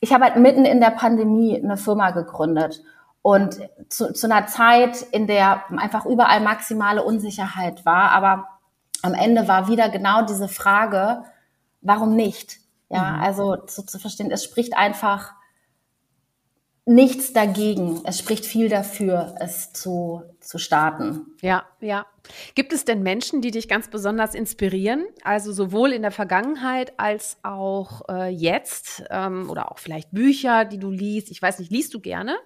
ich habe halt mitten in der Pandemie eine Firma gegründet und zu, zu einer Zeit, in der einfach überall maximale Unsicherheit war, aber am Ende war wieder genau diese Frage, warum nicht? Ja, mhm. also zu, zu verstehen, es spricht einfach nichts dagegen. Es spricht viel dafür, es zu, zu starten. Ja, ja. Gibt es denn Menschen, die dich ganz besonders inspirieren? Also sowohl in der Vergangenheit als auch äh, jetzt ähm, oder auch vielleicht Bücher, die du liest. Ich weiß nicht, liest du gerne?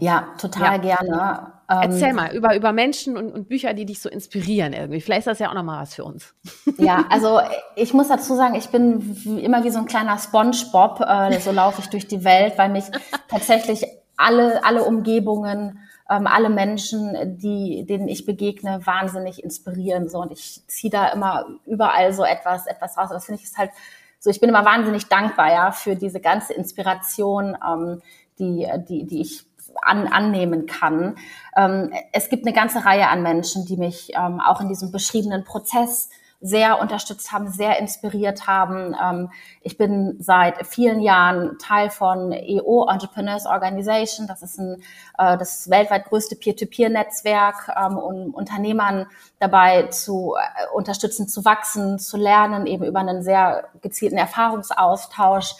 Ja, total ja. gerne. Erzähl ähm, mal über, über Menschen und, und Bücher, die dich so inspirieren irgendwie. Vielleicht ist das ja auch nochmal was für uns. Ja, also ich muss dazu sagen, ich bin wie, immer wie so ein kleiner Spongebob. Äh, so laufe ich durch die Welt, weil mich tatsächlich alle, alle Umgebungen, ähm, alle Menschen, die, denen ich begegne, wahnsinnig inspirieren. So, und ich ziehe da immer überall so etwas, etwas raus. Das finde ich ist halt so, ich bin immer wahnsinnig dankbar, ja, für diese ganze Inspiration, ähm, die, die, die ich an, annehmen kann. Ähm, es gibt eine ganze Reihe an Menschen, die mich ähm, auch in diesem beschriebenen Prozess sehr unterstützt haben, sehr inspiriert haben. Ähm, ich bin seit vielen Jahren Teil von EO Entrepreneurs Organization. Das ist ein, äh, das weltweit größte Peer-to-Peer-Netzwerk, ähm, um Unternehmern dabei zu äh, unterstützen, zu wachsen, zu lernen, eben über einen sehr gezielten Erfahrungsaustausch.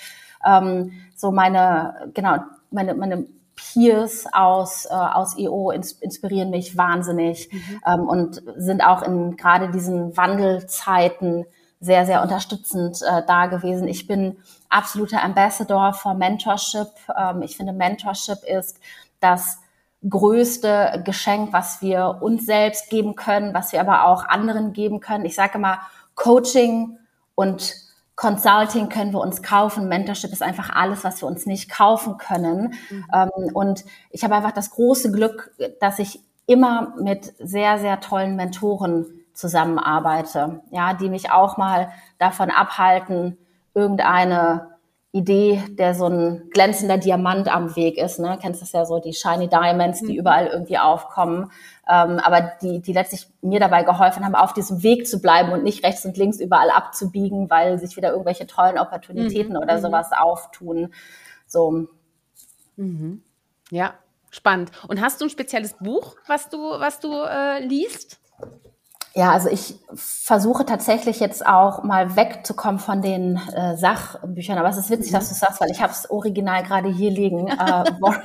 Ähm, so meine, genau, meine, meine Peers aus, äh, aus EO ins, inspirieren mich wahnsinnig mhm. ähm, und sind auch in gerade diesen Wandelzeiten sehr, sehr unterstützend äh, da gewesen. Ich bin absoluter Ambassador for Mentorship. Ähm, ich finde, Mentorship ist das größte Geschenk, was wir uns selbst geben können, was wir aber auch anderen geben können. Ich sage immer, Coaching und Consulting können wir uns kaufen, Mentorship ist einfach alles, was wir uns nicht kaufen können. Mhm. Ähm, und ich habe einfach das große Glück, dass ich immer mit sehr, sehr tollen Mentoren zusammenarbeite, ja, die mich auch mal davon abhalten, irgendeine Idee, der so ein glänzender Diamant am Weg ist. Ne? Kennst das ja so, die Shiny Diamonds, die mhm. überall irgendwie aufkommen. Ähm, aber die, die letztlich mir dabei geholfen haben, auf diesem Weg zu bleiben und nicht rechts und links überall abzubiegen, weil sich wieder irgendwelche tollen Opportunitäten mhm. oder mhm. sowas auftun. So. Mhm. Ja, spannend. Und hast du ein spezielles Buch, was du, was du äh, liest? Ja, also ich versuche tatsächlich jetzt auch mal wegzukommen von den äh, Sachbüchern. Aber es ist witzig, mhm. dass du sagst, weil ich habe das Original gerade hier liegen. Äh, Warren,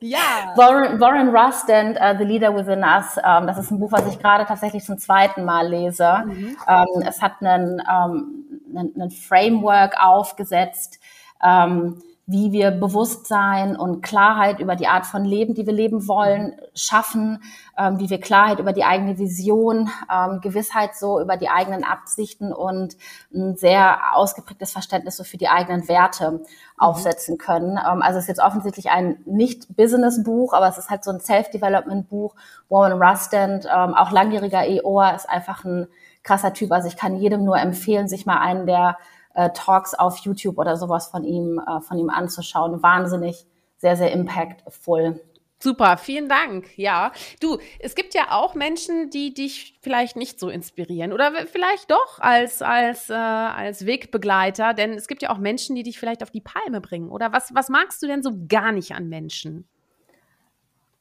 ja. Warren, Warren Rust and uh, The Leader Within Us. Ähm, das ist ein Buch, was ich gerade tatsächlich zum zweiten Mal lese. Mhm. Ähm, es hat einen, ähm, einen, einen Framework aufgesetzt. Ähm, wie wir Bewusstsein und Klarheit über die Art von Leben, die wir leben wollen, schaffen, ähm, wie wir Klarheit über die eigene Vision, ähm, Gewissheit so über die eigenen Absichten und ein sehr ausgeprägtes Verständnis so für die eigenen Werte mhm. aufsetzen können. Ähm, also es ist jetzt offensichtlich ein nicht-Business-Buch, aber es ist halt so ein Self-Development-Buch. Warren Rustand, ähm, auch langjähriger EOA, ist einfach ein krasser Typ. Also ich kann jedem nur empfehlen, sich mal einen der äh, Talks auf YouTube oder sowas von ihm, äh, von ihm anzuschauen. Wahnsinnig, sehr, sehr impactful. Super, vielen Dank. Ja, du, es gibt ja auch Menschen, die dich vielleicht nicht so inspirieren oder vielleicht doch als als äh, als Wegbegleiter, denn es gibt ja auch Menschen, die dich vielleicht auf die Palme bringen. Oder was was magst du denn so gar nicht an Menschen?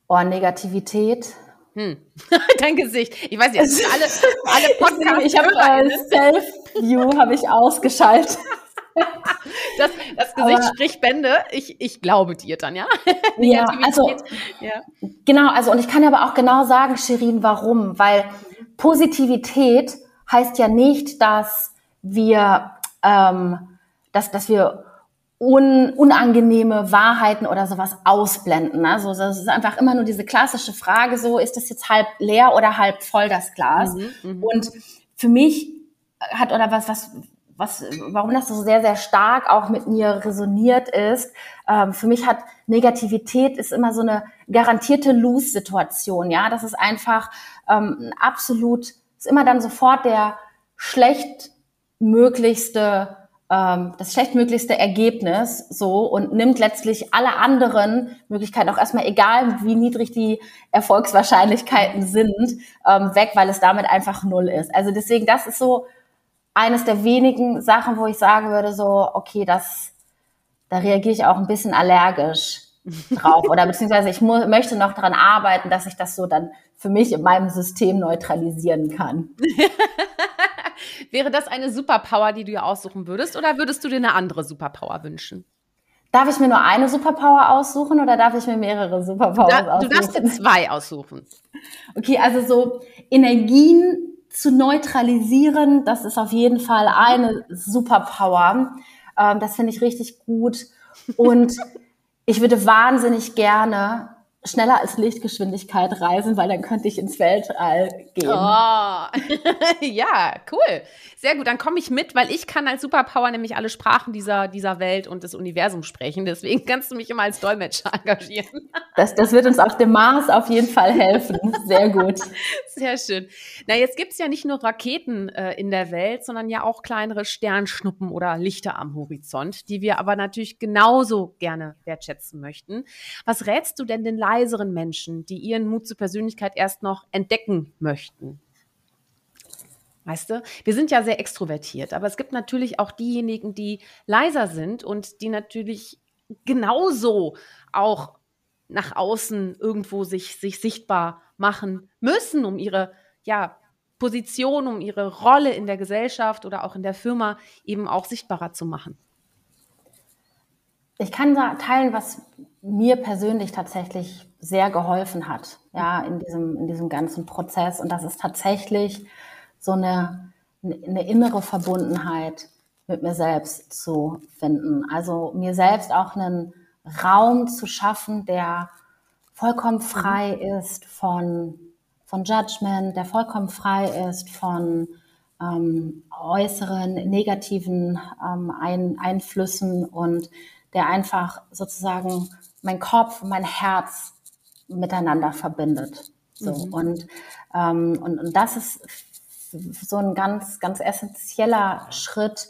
Oh, Negativität. Hm. Dein Gesicht. Ich weiß nicht, alle alle Podcasts. Ich habe äh, Self View habe ich ausgeschaltet. Das, das Gesicht Aber, spricht Bände. Ich, ich glaube dir dann, ja? ja, also, ja. Genau, also und ich kann aber auch genau sagen, Shirin, warum. Weil Positivität heißt ja nicht, dass wir, ähm, dass, dass wir un, unangenehme Wahrheiten oder sowas ausblenden. Also das ist einfach immer nur diese klassische Frage, so ist das jetzt halb leer oder halb voll das Glas? Mhm, mhm. und für mich hat oder was, was, was, warum das so sehr, sehr stark auch mit mir resoniert ist. Ähm, für mich hat Negativität ist immer so eine garantierte Lose-Situation. Ja, das ist einfach ähm, absolut, ist immer dann sofort der schlechtmöglichste ähm, das schlechtmöglichste Ergebnis so und nimmt letztlich alle anderen Möglichkeiten, auch erstmal egal, wie niedrig die Erfolgswahrscheinlichkeiten sind, ähm, weg, weil es damit einfach null ist. Also deswegen, das ist so eines der wenigen Sachen, wo ich sagen würde, so, okay, das, da reagiere ich auch ein bisschen allergisch drauf. Oder beziehungsweise ich möchte noch daran arbeiten, dass ich das so dann für mich in meinem System neutralisieren kann. Wäre das eine Superpower, die du dir aussuchen würdest, oder würdest du dir eine andere Superpower wünschen? Darf ich mir nur eine Superpower aussuchen oder darf ich mir mehrere Superpowers da, aussuchen? Du darfst dir zwei aussuchen. Okay, also so Energien zu neutralisieren, das ist auf jeden Fall eine Superpower. Ähm, das finde ich richtig gut. Und ich würde wahnsinnig gerne schneller als Lichtgeschwindigkeit reisen, weil dann könnte ich ins Weltall gehen. Oh. ja, cool. Sehr gut, dann komme ich mit, weil ich kann als Superpower nämlich alle Sprachen dieser, dieser Welt und des Universums sprechen. Deswegen kannst du mich immer als Dolmetscher engagieren. Das, das wird uns auf dem Mars auf jeden Fall helfen. Sehr gut. Sehr schön. Na, jetzt gibt es ja nicht nur Raketen äh, in der Welt, sondern ja auch kleinere Sternschnuppen oder Lichter am Horizont, die wir aber natürlich genauso gerne wertschätzen möchten. Was rätst du denn den leiseren Menschen, die ihren Mut zur Persönlichkeit erst noch entdecken möchten? Weißt du, wir sind ja sehr extrovertiert, aber es gibt natürlich auch diejenigen, die leiser sind und die natürlich genauso auch nach außen irgendwo sich, sich sichtbar machen müssen, um ihre ja, Position, um ihre Rolle in der Gesellschaft oder auch in der Firma eben auch sichtbarer zu machen. Ich kann da teilen, was mir persönlich tatsächlich sehr geholfen hat, ja, in diesem, in diesem ganzen Prozess. Und das ist tatsächlich so eine, eine innere Verbundenheit mit mir selbst zu finden. Also mir selbst auch einen Raum zu schaffen, der vollkommen frei ist von, von Judgment, der vollkommen frei ist von ähm, äußeren negativen ähm, Ein Einflüssen und der einfach sozusagen mein Kopf und mein Herz miteinander verbindet. So mhm. und, ähm, und und das ist so ein ganz ganz essentieller Schritt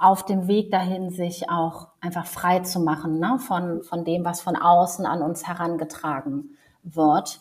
auf dem Weg dahin, sich auch einfach frei zu machen ne? von, von dem, was von außen an uns herangetragen wird.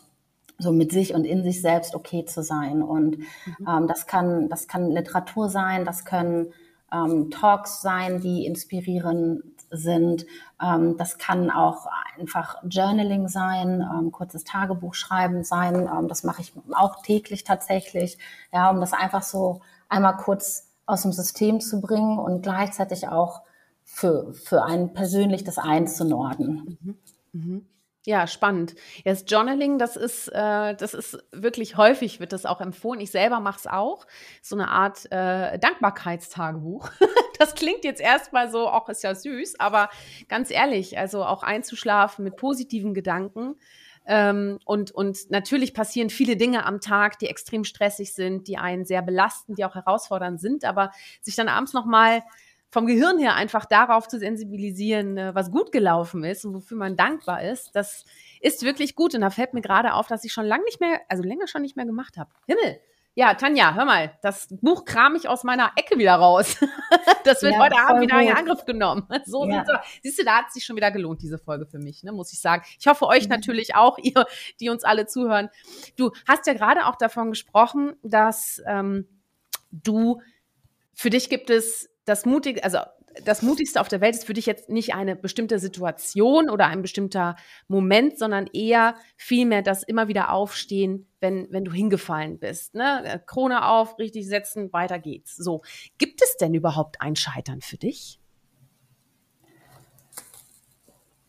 So mit sich und in sich selbst okay zu sein. Und mhm. ähm, das kann, das kann Literatur sein, das können ähm, Talks sein, die inspirierend sind. Ähm, das kann auch einfach Journaling sein, ähm, kurzes Tagebuch schreiben sein. Ähm, das mache ich auch täglich tatsächlich, ja, um das einfach so einmal kurz aus dem System zu bringen und gleichzeitig auch für, für einen persönlich das einzunorden. Mhm. Mhm. Ja, spannend. Das Journaling, das ist, äh, das ist wirklich häufig, wird das auch empfohlen. Ich selber mache es auch. So eine Art äh, Dankbarkeitstagebuch. das klingt jetzt erstmal so, auch ist ja süß, aber ganz ehrlich, also auch einzuschlafen mit positiven Gedanken ähm, und, und natürlich passieren viele Dinge am Tag, die extrem stressig sind, die einen sehr belasten, die auch herausfordernd sind, aber sich dann abends nochmal vom Gehirn her einfach darauf zu sensibilisieren, äh, was gut gelaufen ist und wofür man dankbar ist, das ist wirklich gut. Und da fällt mir gerade auf, dass ich schon lange nicht mehr, also länger schon nicht mehr gemacht habe. Himmel, ja, Tanja, hör mal, das Buch kram ich aus meiner Ecke wieder raus. das wird ja, heute Abend wieder in Angriff genommen. So ja. Siehst du, da hat es sich schon wieder gelohnt, diese Folge für mich, ne, muss ich sagen. Ich hoffe euch mhm. natürlich auch, ihr, die uns alle zuhören. Du hast ja gerade auch davon gesprochen, dass ähm, du, für dich gibt es das mutige, also das Mutigste auf der Welt ist für dich jetzt nicht eine bestimmte Situation oder ein bestimmter Moment, sondern eher vielmehr das immer wieder aufstehen, wenn, wenn du hingefallen bist. Ne? Krone auf, richtig setzen, weiter geht's. So. Gibt es denn überhaupt ein Scheitern für dich?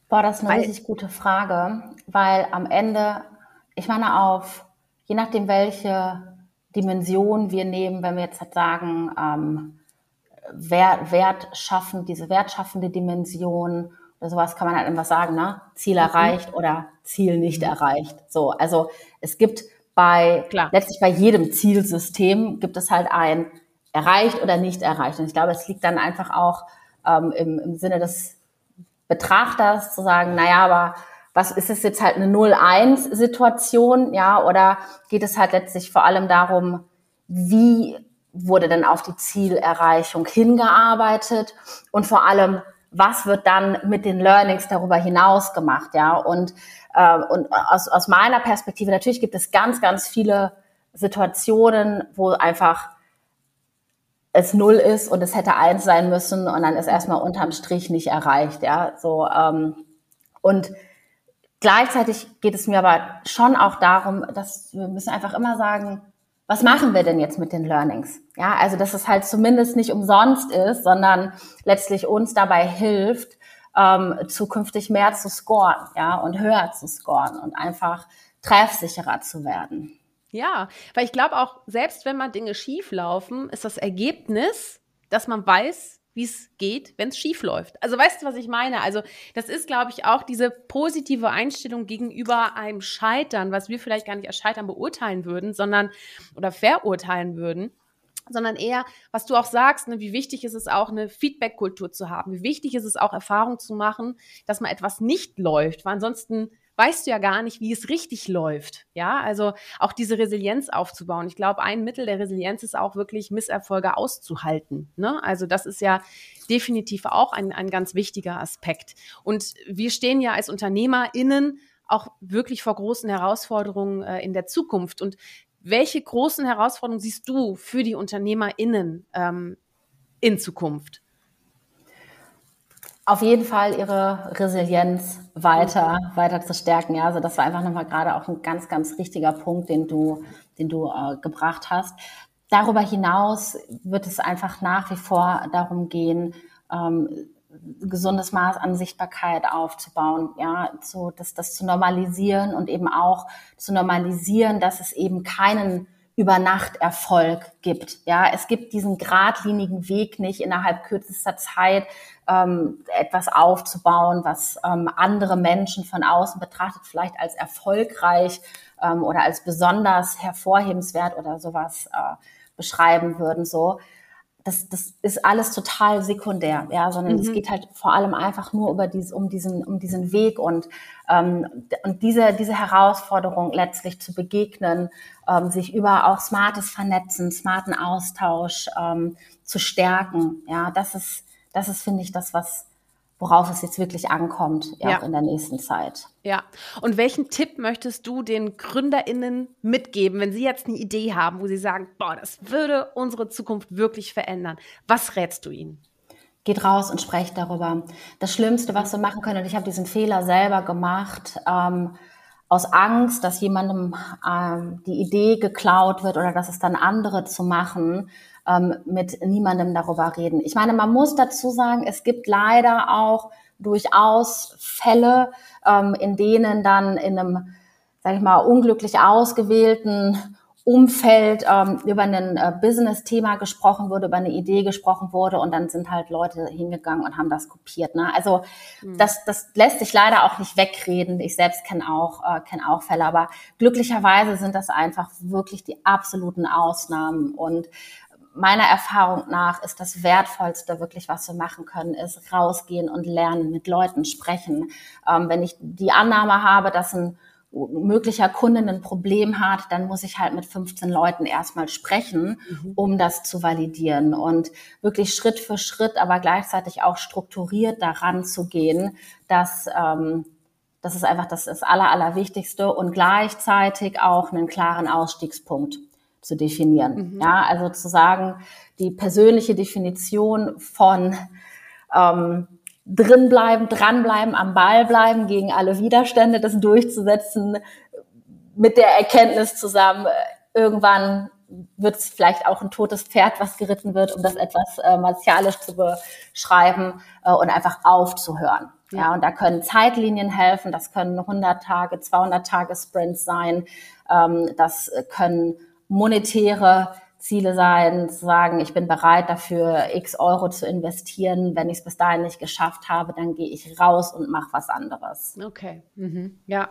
Boah, das ist eine weil, richtig gute Frage, weil am Ende, ich meine, auf, je nachdem, welche Dimension wir nehmen, wenn wir jetzt halt sagen, ähm, Wert, Wert schaffen, diese wertschaffende Dimension oder sowas kann man halt immer sagen, ne? Ziel mhm. erreicht oder Ziel nicht erreicht. So, also es gibt bei Klar. letztlich bei jedem Zielsystem gibt es halt ein erreicht oder nicht erreicht. Und ich glaube, es liegt dann einfach auch ähm, im, im Sinne des Betrachters zu sagen, naja, aber was ist es jetzt halt eine 0-1-Situation, ja, oder geht es halt letztlich vor allem darum, wie wurde denn auf die Zielerreichung hingearbeitet und vor allem, was wird dann mit den Learnings darüber hinaus gemacht, ja? Und, äh, und aus, aus meiner Perspektive, natürlich gibt es ganz, ganz viele Situationen, wo einfach es null ist und es hätte eins sein müssen und dann ist erstmal unterm Strich nicht erreicht, ja? So, ähm, und gleichzeitig geht es mir aber schon auch darum, dass wir müssen einfach immer sagen, was machen wir denn jetzt mit den Learnings? Ja, also dass es halt zumindest nicht umsonst ist, sondern letztlich uns dabei hilft, ähm, zukünftig mehr zu scoren, ja, und höher zu scoren und einfach treffsicherer zu werden. Ja, weil ich glaube auch, selbst wenn mal Dinge schief laufen, ist das Ergebnis, dass man weiß, wie es geht, wenn es schief läuft. Also weißt du, was ich meine? Also das ist, glaube ich, auch diese positive Einstellung gegenüber einem Scheitern, was wir vielleicht gar nicht als Scheitern beurteilen würden, sondern oder verurteilen würden, sondern eher, was du auch sagst, ne, wie wichtig ist es auch, eine Feedback-Kultur zu haben, wie wichtig ist es auch, Erfahrung zu machen, dass mal etwas nicht läuft, weil ansonsten weißt du ja gar nicht, wie es richtig läuft. Ja, also auch diese Resilienz aufzubauen. Ich glaube, ein Mittel der Resilienz ist auch wirklich Misserfolge auszuhalten. Ne? Also das ist ja definitiv auch ein, ein ganz wichtiger Aspekt. Und wir stehen ja als UnternehmerInnen auch wirklich vor großen Herausforderungen äh, in der Zukunft. Und welche großen Herausforderungen siehst du für die UnternehmerInnen ähm, in Zukunft? Auf jeden Fall ihre Resilienz weiter, weiter zu stärken. Ja, also das war einfach nochmal gerade auch ein ganz, ganz richtiger Punkt, den du, den du äh, gebracht hast. Darüber hinaus wird es einfach nach wie vor darum gehen, ähm, gesundes Maß an Sichtbarkeit aufzubauen, ja, so das, das zu normalisieren und eben auch zu normalisieren, dass es eben keinen Übernachterfolg gibt. Ja, es gibt diesen geradlinigen Weg nicht innerhalb kürzester Zeit ähm, etwas aufzubauen, was ähm, andere Menschen von außen betrachtet vielleicht als erfolgreich ähm, oder als besonders hervorhebenswert oder sowas äh, beschreiben würden. So, das, das ist alles total sekundär, ja, sondern mhm. es geht halt vor allem einfach nur über dies, um diesen, um diesen Weg und, ähm, und diese, diese Herausforderung letztlich zu begegnen, ähm, sich über auch smartes Vernetzen, smarten Austausch ähm, zu stärken, ja, das ist, das ist, finde ich, das, was, worauf es jetzt wirklich ankommt, ja, auch in der nächsten Zeit. Ja. Und welchen Tipp möchtest du den GründerInnen mitgeben, wenn sie jetzt eine Idee haben, wo sie sagen, boah, das würde unsere Zukunft wirklich verändern? Was rätst du ihnen? Geht raus und sprecht darüber. Das Schlimmste, was wir machen können, und ich habe diesen Fehler selber gemacht, ähm, aus Angst, dass jemandem ähm, die Idee geklaut wird oder dass es dann andere zu machen, ähm, mit niemandem darüber reden. Ich meine, man muss dazu sagen, es gibt leider auch durchaus Fälle, ähm, in denen dann in einem, sag ich mal, unglücklich ausgewählten Umfeld ähm, über ein äh, Business-Thema gesprochen wurde, über eine Idee gesprochen wurde und dann sind halt Leute hingegangen und haben das kopiert. Ne? Also mhm. das, das lässt sich leider auch nicht wegreden. Ich selbst kenne auch, äh, kenn auch Fälle, aber glücklicherweise sind das einfach wirklich die absoluten Ausnahmen und meiner Erfahrung nach ist das Wertvollste wirklich, was wir machen können, ist rausgehen und lernen, mit Leuten sprechen. Ähm, wenn ich die Annahme habe, dass ein möglicher Kunde ein Problem hat, dann muss ich halt mit 15 Leuten erstmal sprechen, mhm. um das zu validieren und wirklich Schritt für Schritt, aber gleichzeitig auch strukturiert daran zu gehen, dass ähm, das ist einfach das, das Aller, Allerwichtigste und gleichzeitig auch einen klaren Ausstiegspunkt zu definieren. Mhm. Ja, also zu sagen, die persönliche Definition von ähm, drinbleiben, dranbleiben, am Ball bleiben, gegen alle Widerstände, das durchzusetzen, mit der Erkenntnis zusammen, irgendwann wird es vielleicht auch ein totes Pferd, was geritten wird, um das etwas äh, martialisch zu beschreiben äh, und einfach aufzuhören. Ja. ja, und da können Zeitlinien helfen, das können 100 Tage, 200 Tage Sprints sein, ähm, das können monetäre Ziele sein, zu sagen, ich bin bereit dafür x Euro zu investieren. Wenn ich es bis dahin nicht geschafft habe, dann gehe ich raus und mache was anderes. Okay, mhm. ja.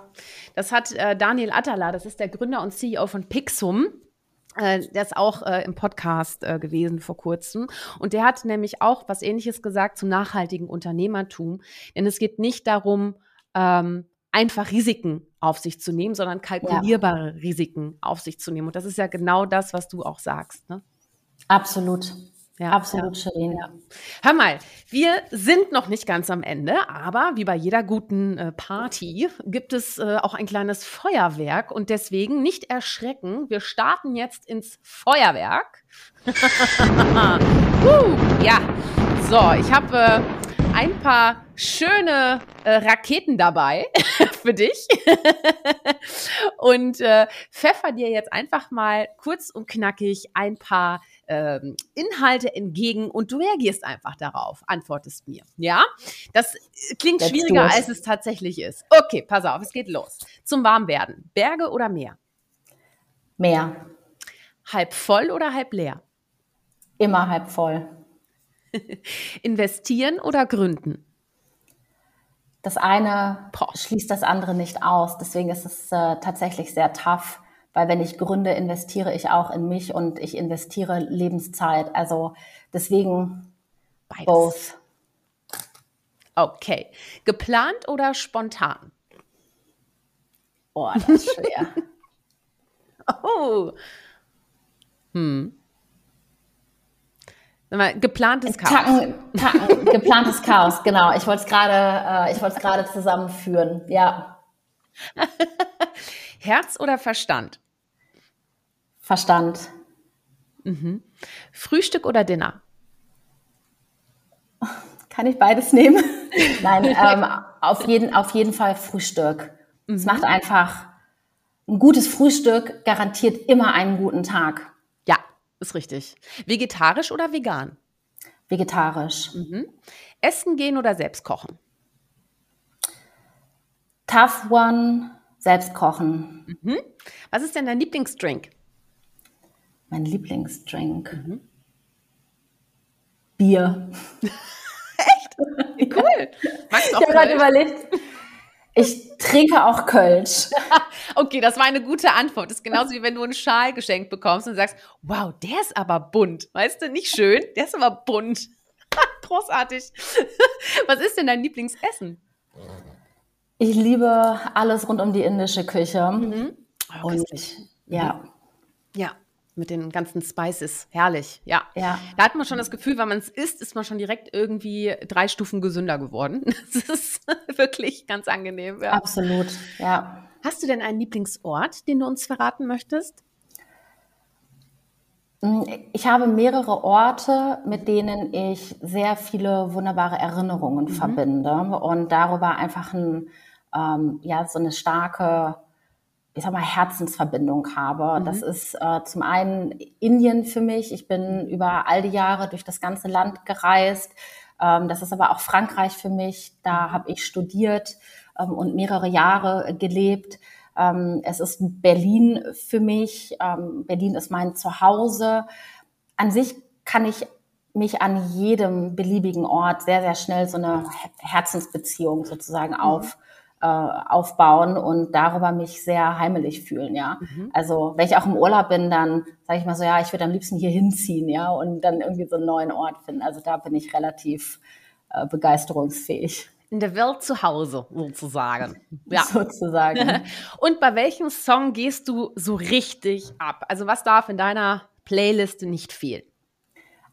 Das hat äh, Daniel Attala, das ist der Gründer und CEO von Pixum. Äh, der ist auch äh, im Podcast äh, gewesen vor kurzem. Und der hat nämlich auch was Ähnliches gesagt zu nachhaltigem Unternehmertum. Denn es geht nicht darum, ähm, einfach Risiken auf sich zu nehmen, sondern kalkulierbare ja. Risiken auf sich zu nehmen. Und das ist ja genau das, was du auch sagst. Ne? Absolut. Ja, Absolut, ja. Shirin. Ja. Hör mal, wir sind noch nicht ganz am Ende, aber wie bei jeder guten äh, Party gibt es äh, auch ein kleines Feuerwerk und deswegen nicht erschrecken. Wir starten jetzt ins Feuerwerk. uh, ja, so, ich habe äh, ein paar schöne äh, Raketen dabei für dich und äh, pfeffer dir jetzt einfach mal kurz und knackig ein paar ähm, Inhalte entgegen und du reagierst einfach darauf, antwortest mir. Ja, das klingt Let's schwieriger, als es tatsächlich ist. Okay, pass auf, es geht los. Zum Warmwerden. Berge oder Meer? Meer. Halb voll oder halb leer? Immer halb voll. Investieren oder gründen? Das eine Boah. schließt das andere nicht aus. Deswegen ist es äh, tatsächlich sehr tough, weil wenn ich gründe, investiere ich auch in mich und ich investiere Lebenszeit. Also deswegen Beides. both. Okay. Geplant oder spontan? Oh, das ist schwer. oh. Hm. Geplantes Chaos. Tacken, Tacken, geplantes Chaos, genau. Ich wollte es gerade, äh, ich wollte es gerade zusammenführen. Ja. Herz oder Verstand? Verstand. Mhm. Frühstück oder Dinner? Kann ich beides nehmen? Nein, ähm, auf, jeden, auf jeden Fall Frühstück. Mhm. Es macht einfach, ein gutes Frühstück garantiert immer einen guten Tag. Ist richtig. Vegetarisch oder vegan? Vegetarisch. Mhm. Essen gehen oder selbst kochen? Tough One, selbst kochen. Mhm. Was ist denn dein Lieblingsdrink? Mein Lieblingsdrink. Mhm. Bier. Echt? Cool. Magst du auch ich habe gerade überlegt. Ich trinke auch Kölsch. okay, das war eine gute Antwort. Das ist genauso wie wenn du einen Schal geschenkt bekommst und sagst, wow, der ist aber bunt. Weißt du, nicht schön, der ist aber bunt. Großartig. Was ist denn dein Lieblingsessen? Ich liebe alles rund um die indische Küche. Mhm. Oh, und ja. Ja, mit den ganzen Spices. Herrlich, ja. ja. Da hat man schon das Gefühl, wenn man es isst, ist man schon direkt irgendwie drei Stufen gesünder geworden. Das ist wirklich ganz angenehm. Ja. Absolut, ja. Hast du denn einen Lieblingsort, den du uns verraten möchtest? Hm, ich habe mehrere Orte, mit denen ich sehr viele wunderbare Erinnerungen mhm. verbinde und darüber einfach ein, ähm, ja, so eine starke ich sag mal, Herzensverbindung habe. Mhm. Das ist äh, zum einen Indien für mich. Ich bin über all die Jahre durch das ganze Land gereist. Ähm, das ist aber auch Frankreich für mich. Da mhm. habe ich studiert ähm, und mehrere Jahre gelebt. Ähm, es ist Berlin für mich. Ähm, Berlin ist mein Zuhause. An sich kann ich mich an jedem beliebigen Ort sehr, sehr schnell so eine Herzensbeziehung sozusagen mhm. auf äh, aufbauen und darüber mich sehr heimelig fühlen, ja. Mhm. Also wenn ich auch im Urlaub bin, dann sage ich mal so, ja, ich würde am liebsten hier hinziehen, ja, und dann irgendwie so einen neuen Ort finden. Also da bin ich relativ äh, begeisterungsfähig. In der Welt zu Hause, sozusagen. Ja. Sozusagen. und bei welchem Song gehst du so richtig ab? Also was darf in deiner Playliste nicht fehlen?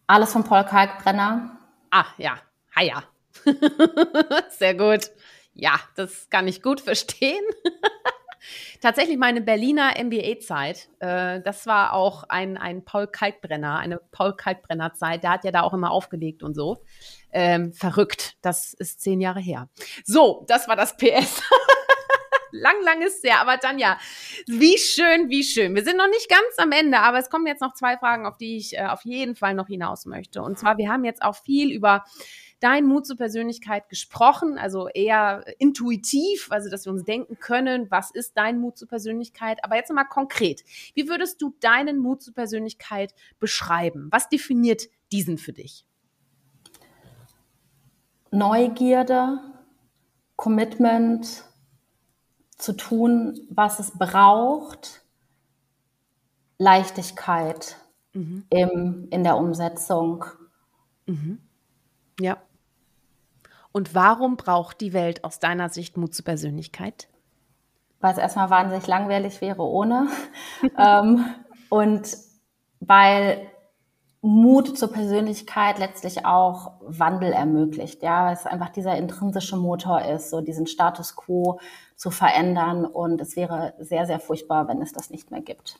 Alles von Paul Kalkbrenner. Ah, ja. Ah, ja. Sehr gut. Ja, das kann ich gut verstehen. Tatsächlich meine Berliner MBA-Zeit, äh, das war auch ein, ein Paul Kalkbrenner, eine Paul Kalkbrenner-Zeit. Der hat ja da auch immer aufgelegt und so. Ähm, verrückt, das ist zehn Jahre her. So, das war das PS. lang, lang ist sehr. Aber Tanja, wie schön, wie schön. Wir sind noch nicht ganz am Ende, aber es kommen jetzt noch zwei Fragen, auf die ich äh, auf jeden Fall noch hinaus möchte. Und zwar, wir haben jetzt auch viel über dein Mut zur Persönlichkeit gesprochen, also eher intuitiv, also dass wir uns denken können, was ist dein Mut zur Persönlichkeit, aber jetzt nochmal konkret. Wie würdest du deinen Mut zur Persönlichkeit beschreiben? Was definiert diesen für dich? Neugierde, Commitment, zu tun, was es braucht, Leichtigkeit mhm. im, in der Umsetzung. Mhm. Ja. Und warum braucht die Welt aus deiner Sicht Mut zur Persönlichkeit? Weil es erstmal wahnsinnig langweilig wäre ohne. ähm, und weil Mut zur Persönlichkeit letztlich auch Wandel ermöglicht, ja, weil es einfach dieser intrinsische Motor ist, so diesen Status quo zu verändern und es wäre sehr, sehr furchtbar, wenn es das nicht mehr gibt.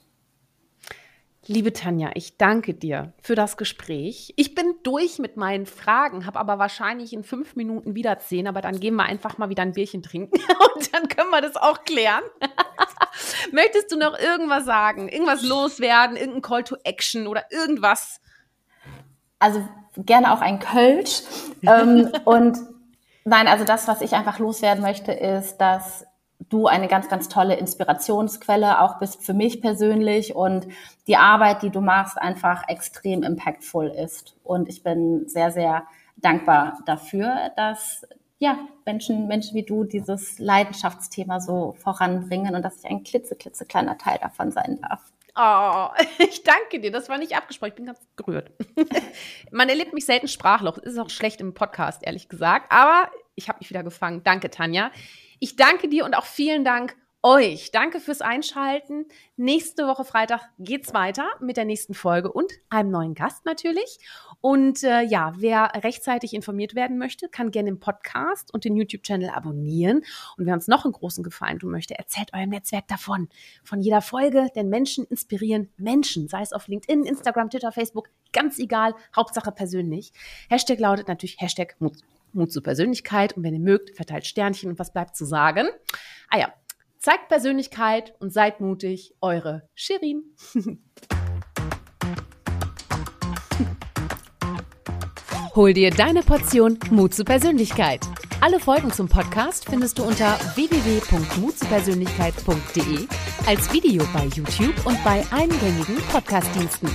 Liebe Tanja, ich danke dir für das Gespräch. Ich bin durch mit meinen Fragen, habe aber wahrscheinlich in fünf Minuten wieder zehn, aber dann gehen wir einfach mal wieder ein Bierchen trinken und dann können wir das auch klären. Möchtest du noch irgendwas sagen? Irgendwas loswerden? Irgendein Call to Action oder irgendwas? Also gerne auch ein Kölsch. ähm, und nein, also das, was ich einfach loswerden möchte, ist, dass du eine ganz, ganz tolle Inspirationsquelle auch bist für mich persönlich und die Arbeit, die du machst, einfach extrem impactful ist. Und ich bin sehr, sehr dankbar dafür, dass ja, Menschen, Menschen wie du dieses Leidenschaftsthema so voranbringen und dass ich ein klitze, klitzekleiner Teil davon sein darf. Oh, ich danke dir. Das war nicht abgesprochen. Ich bin ganz gerührt. Man erlebt mich selten sprachlos. Ist auch schlecht im Podcast, ehrlich gesagt. Aber ich habe mich wieder gefangen. Danke, Tanja. Ich danke dir und auch vielen Dank euch. Danke fürs Einschalten. Nächste Woche Freitag geht's weiter mit der nächsten Folge und einem neuen Gast natürlich. Und äh, ja, wer rechtzeitig informiert werden möchte, kann gerne den Podcast und den YouTube-Channel abonnieren. Und wer uns noch einen großen Gefallen tun möchte, erzählt eurem Netzwerk davon. Von jeder Folge, denn Menschen inspirieren Menschen, sei es auf LinkedIn, Instagram, Twitter, Facebook, ganz egal, Hauptsache persönlich. Hashtag lautet natürlich Hashtag Mut, Mut zur Persönlichkeit. Und wenn ihr mögt, verteilt Sternchen und was bleibt zu sagen. Ah ja, Zeigt Persönlichkeit und seid mutig, eure Shirin. Hol dir deine Portion Mut zur Persönlichkeit. Alle Folgen zum Podcast findest du unter www.mutzupersönlichkeit.de als Video bei YouTube und bei eingängigen Podcastdiensten.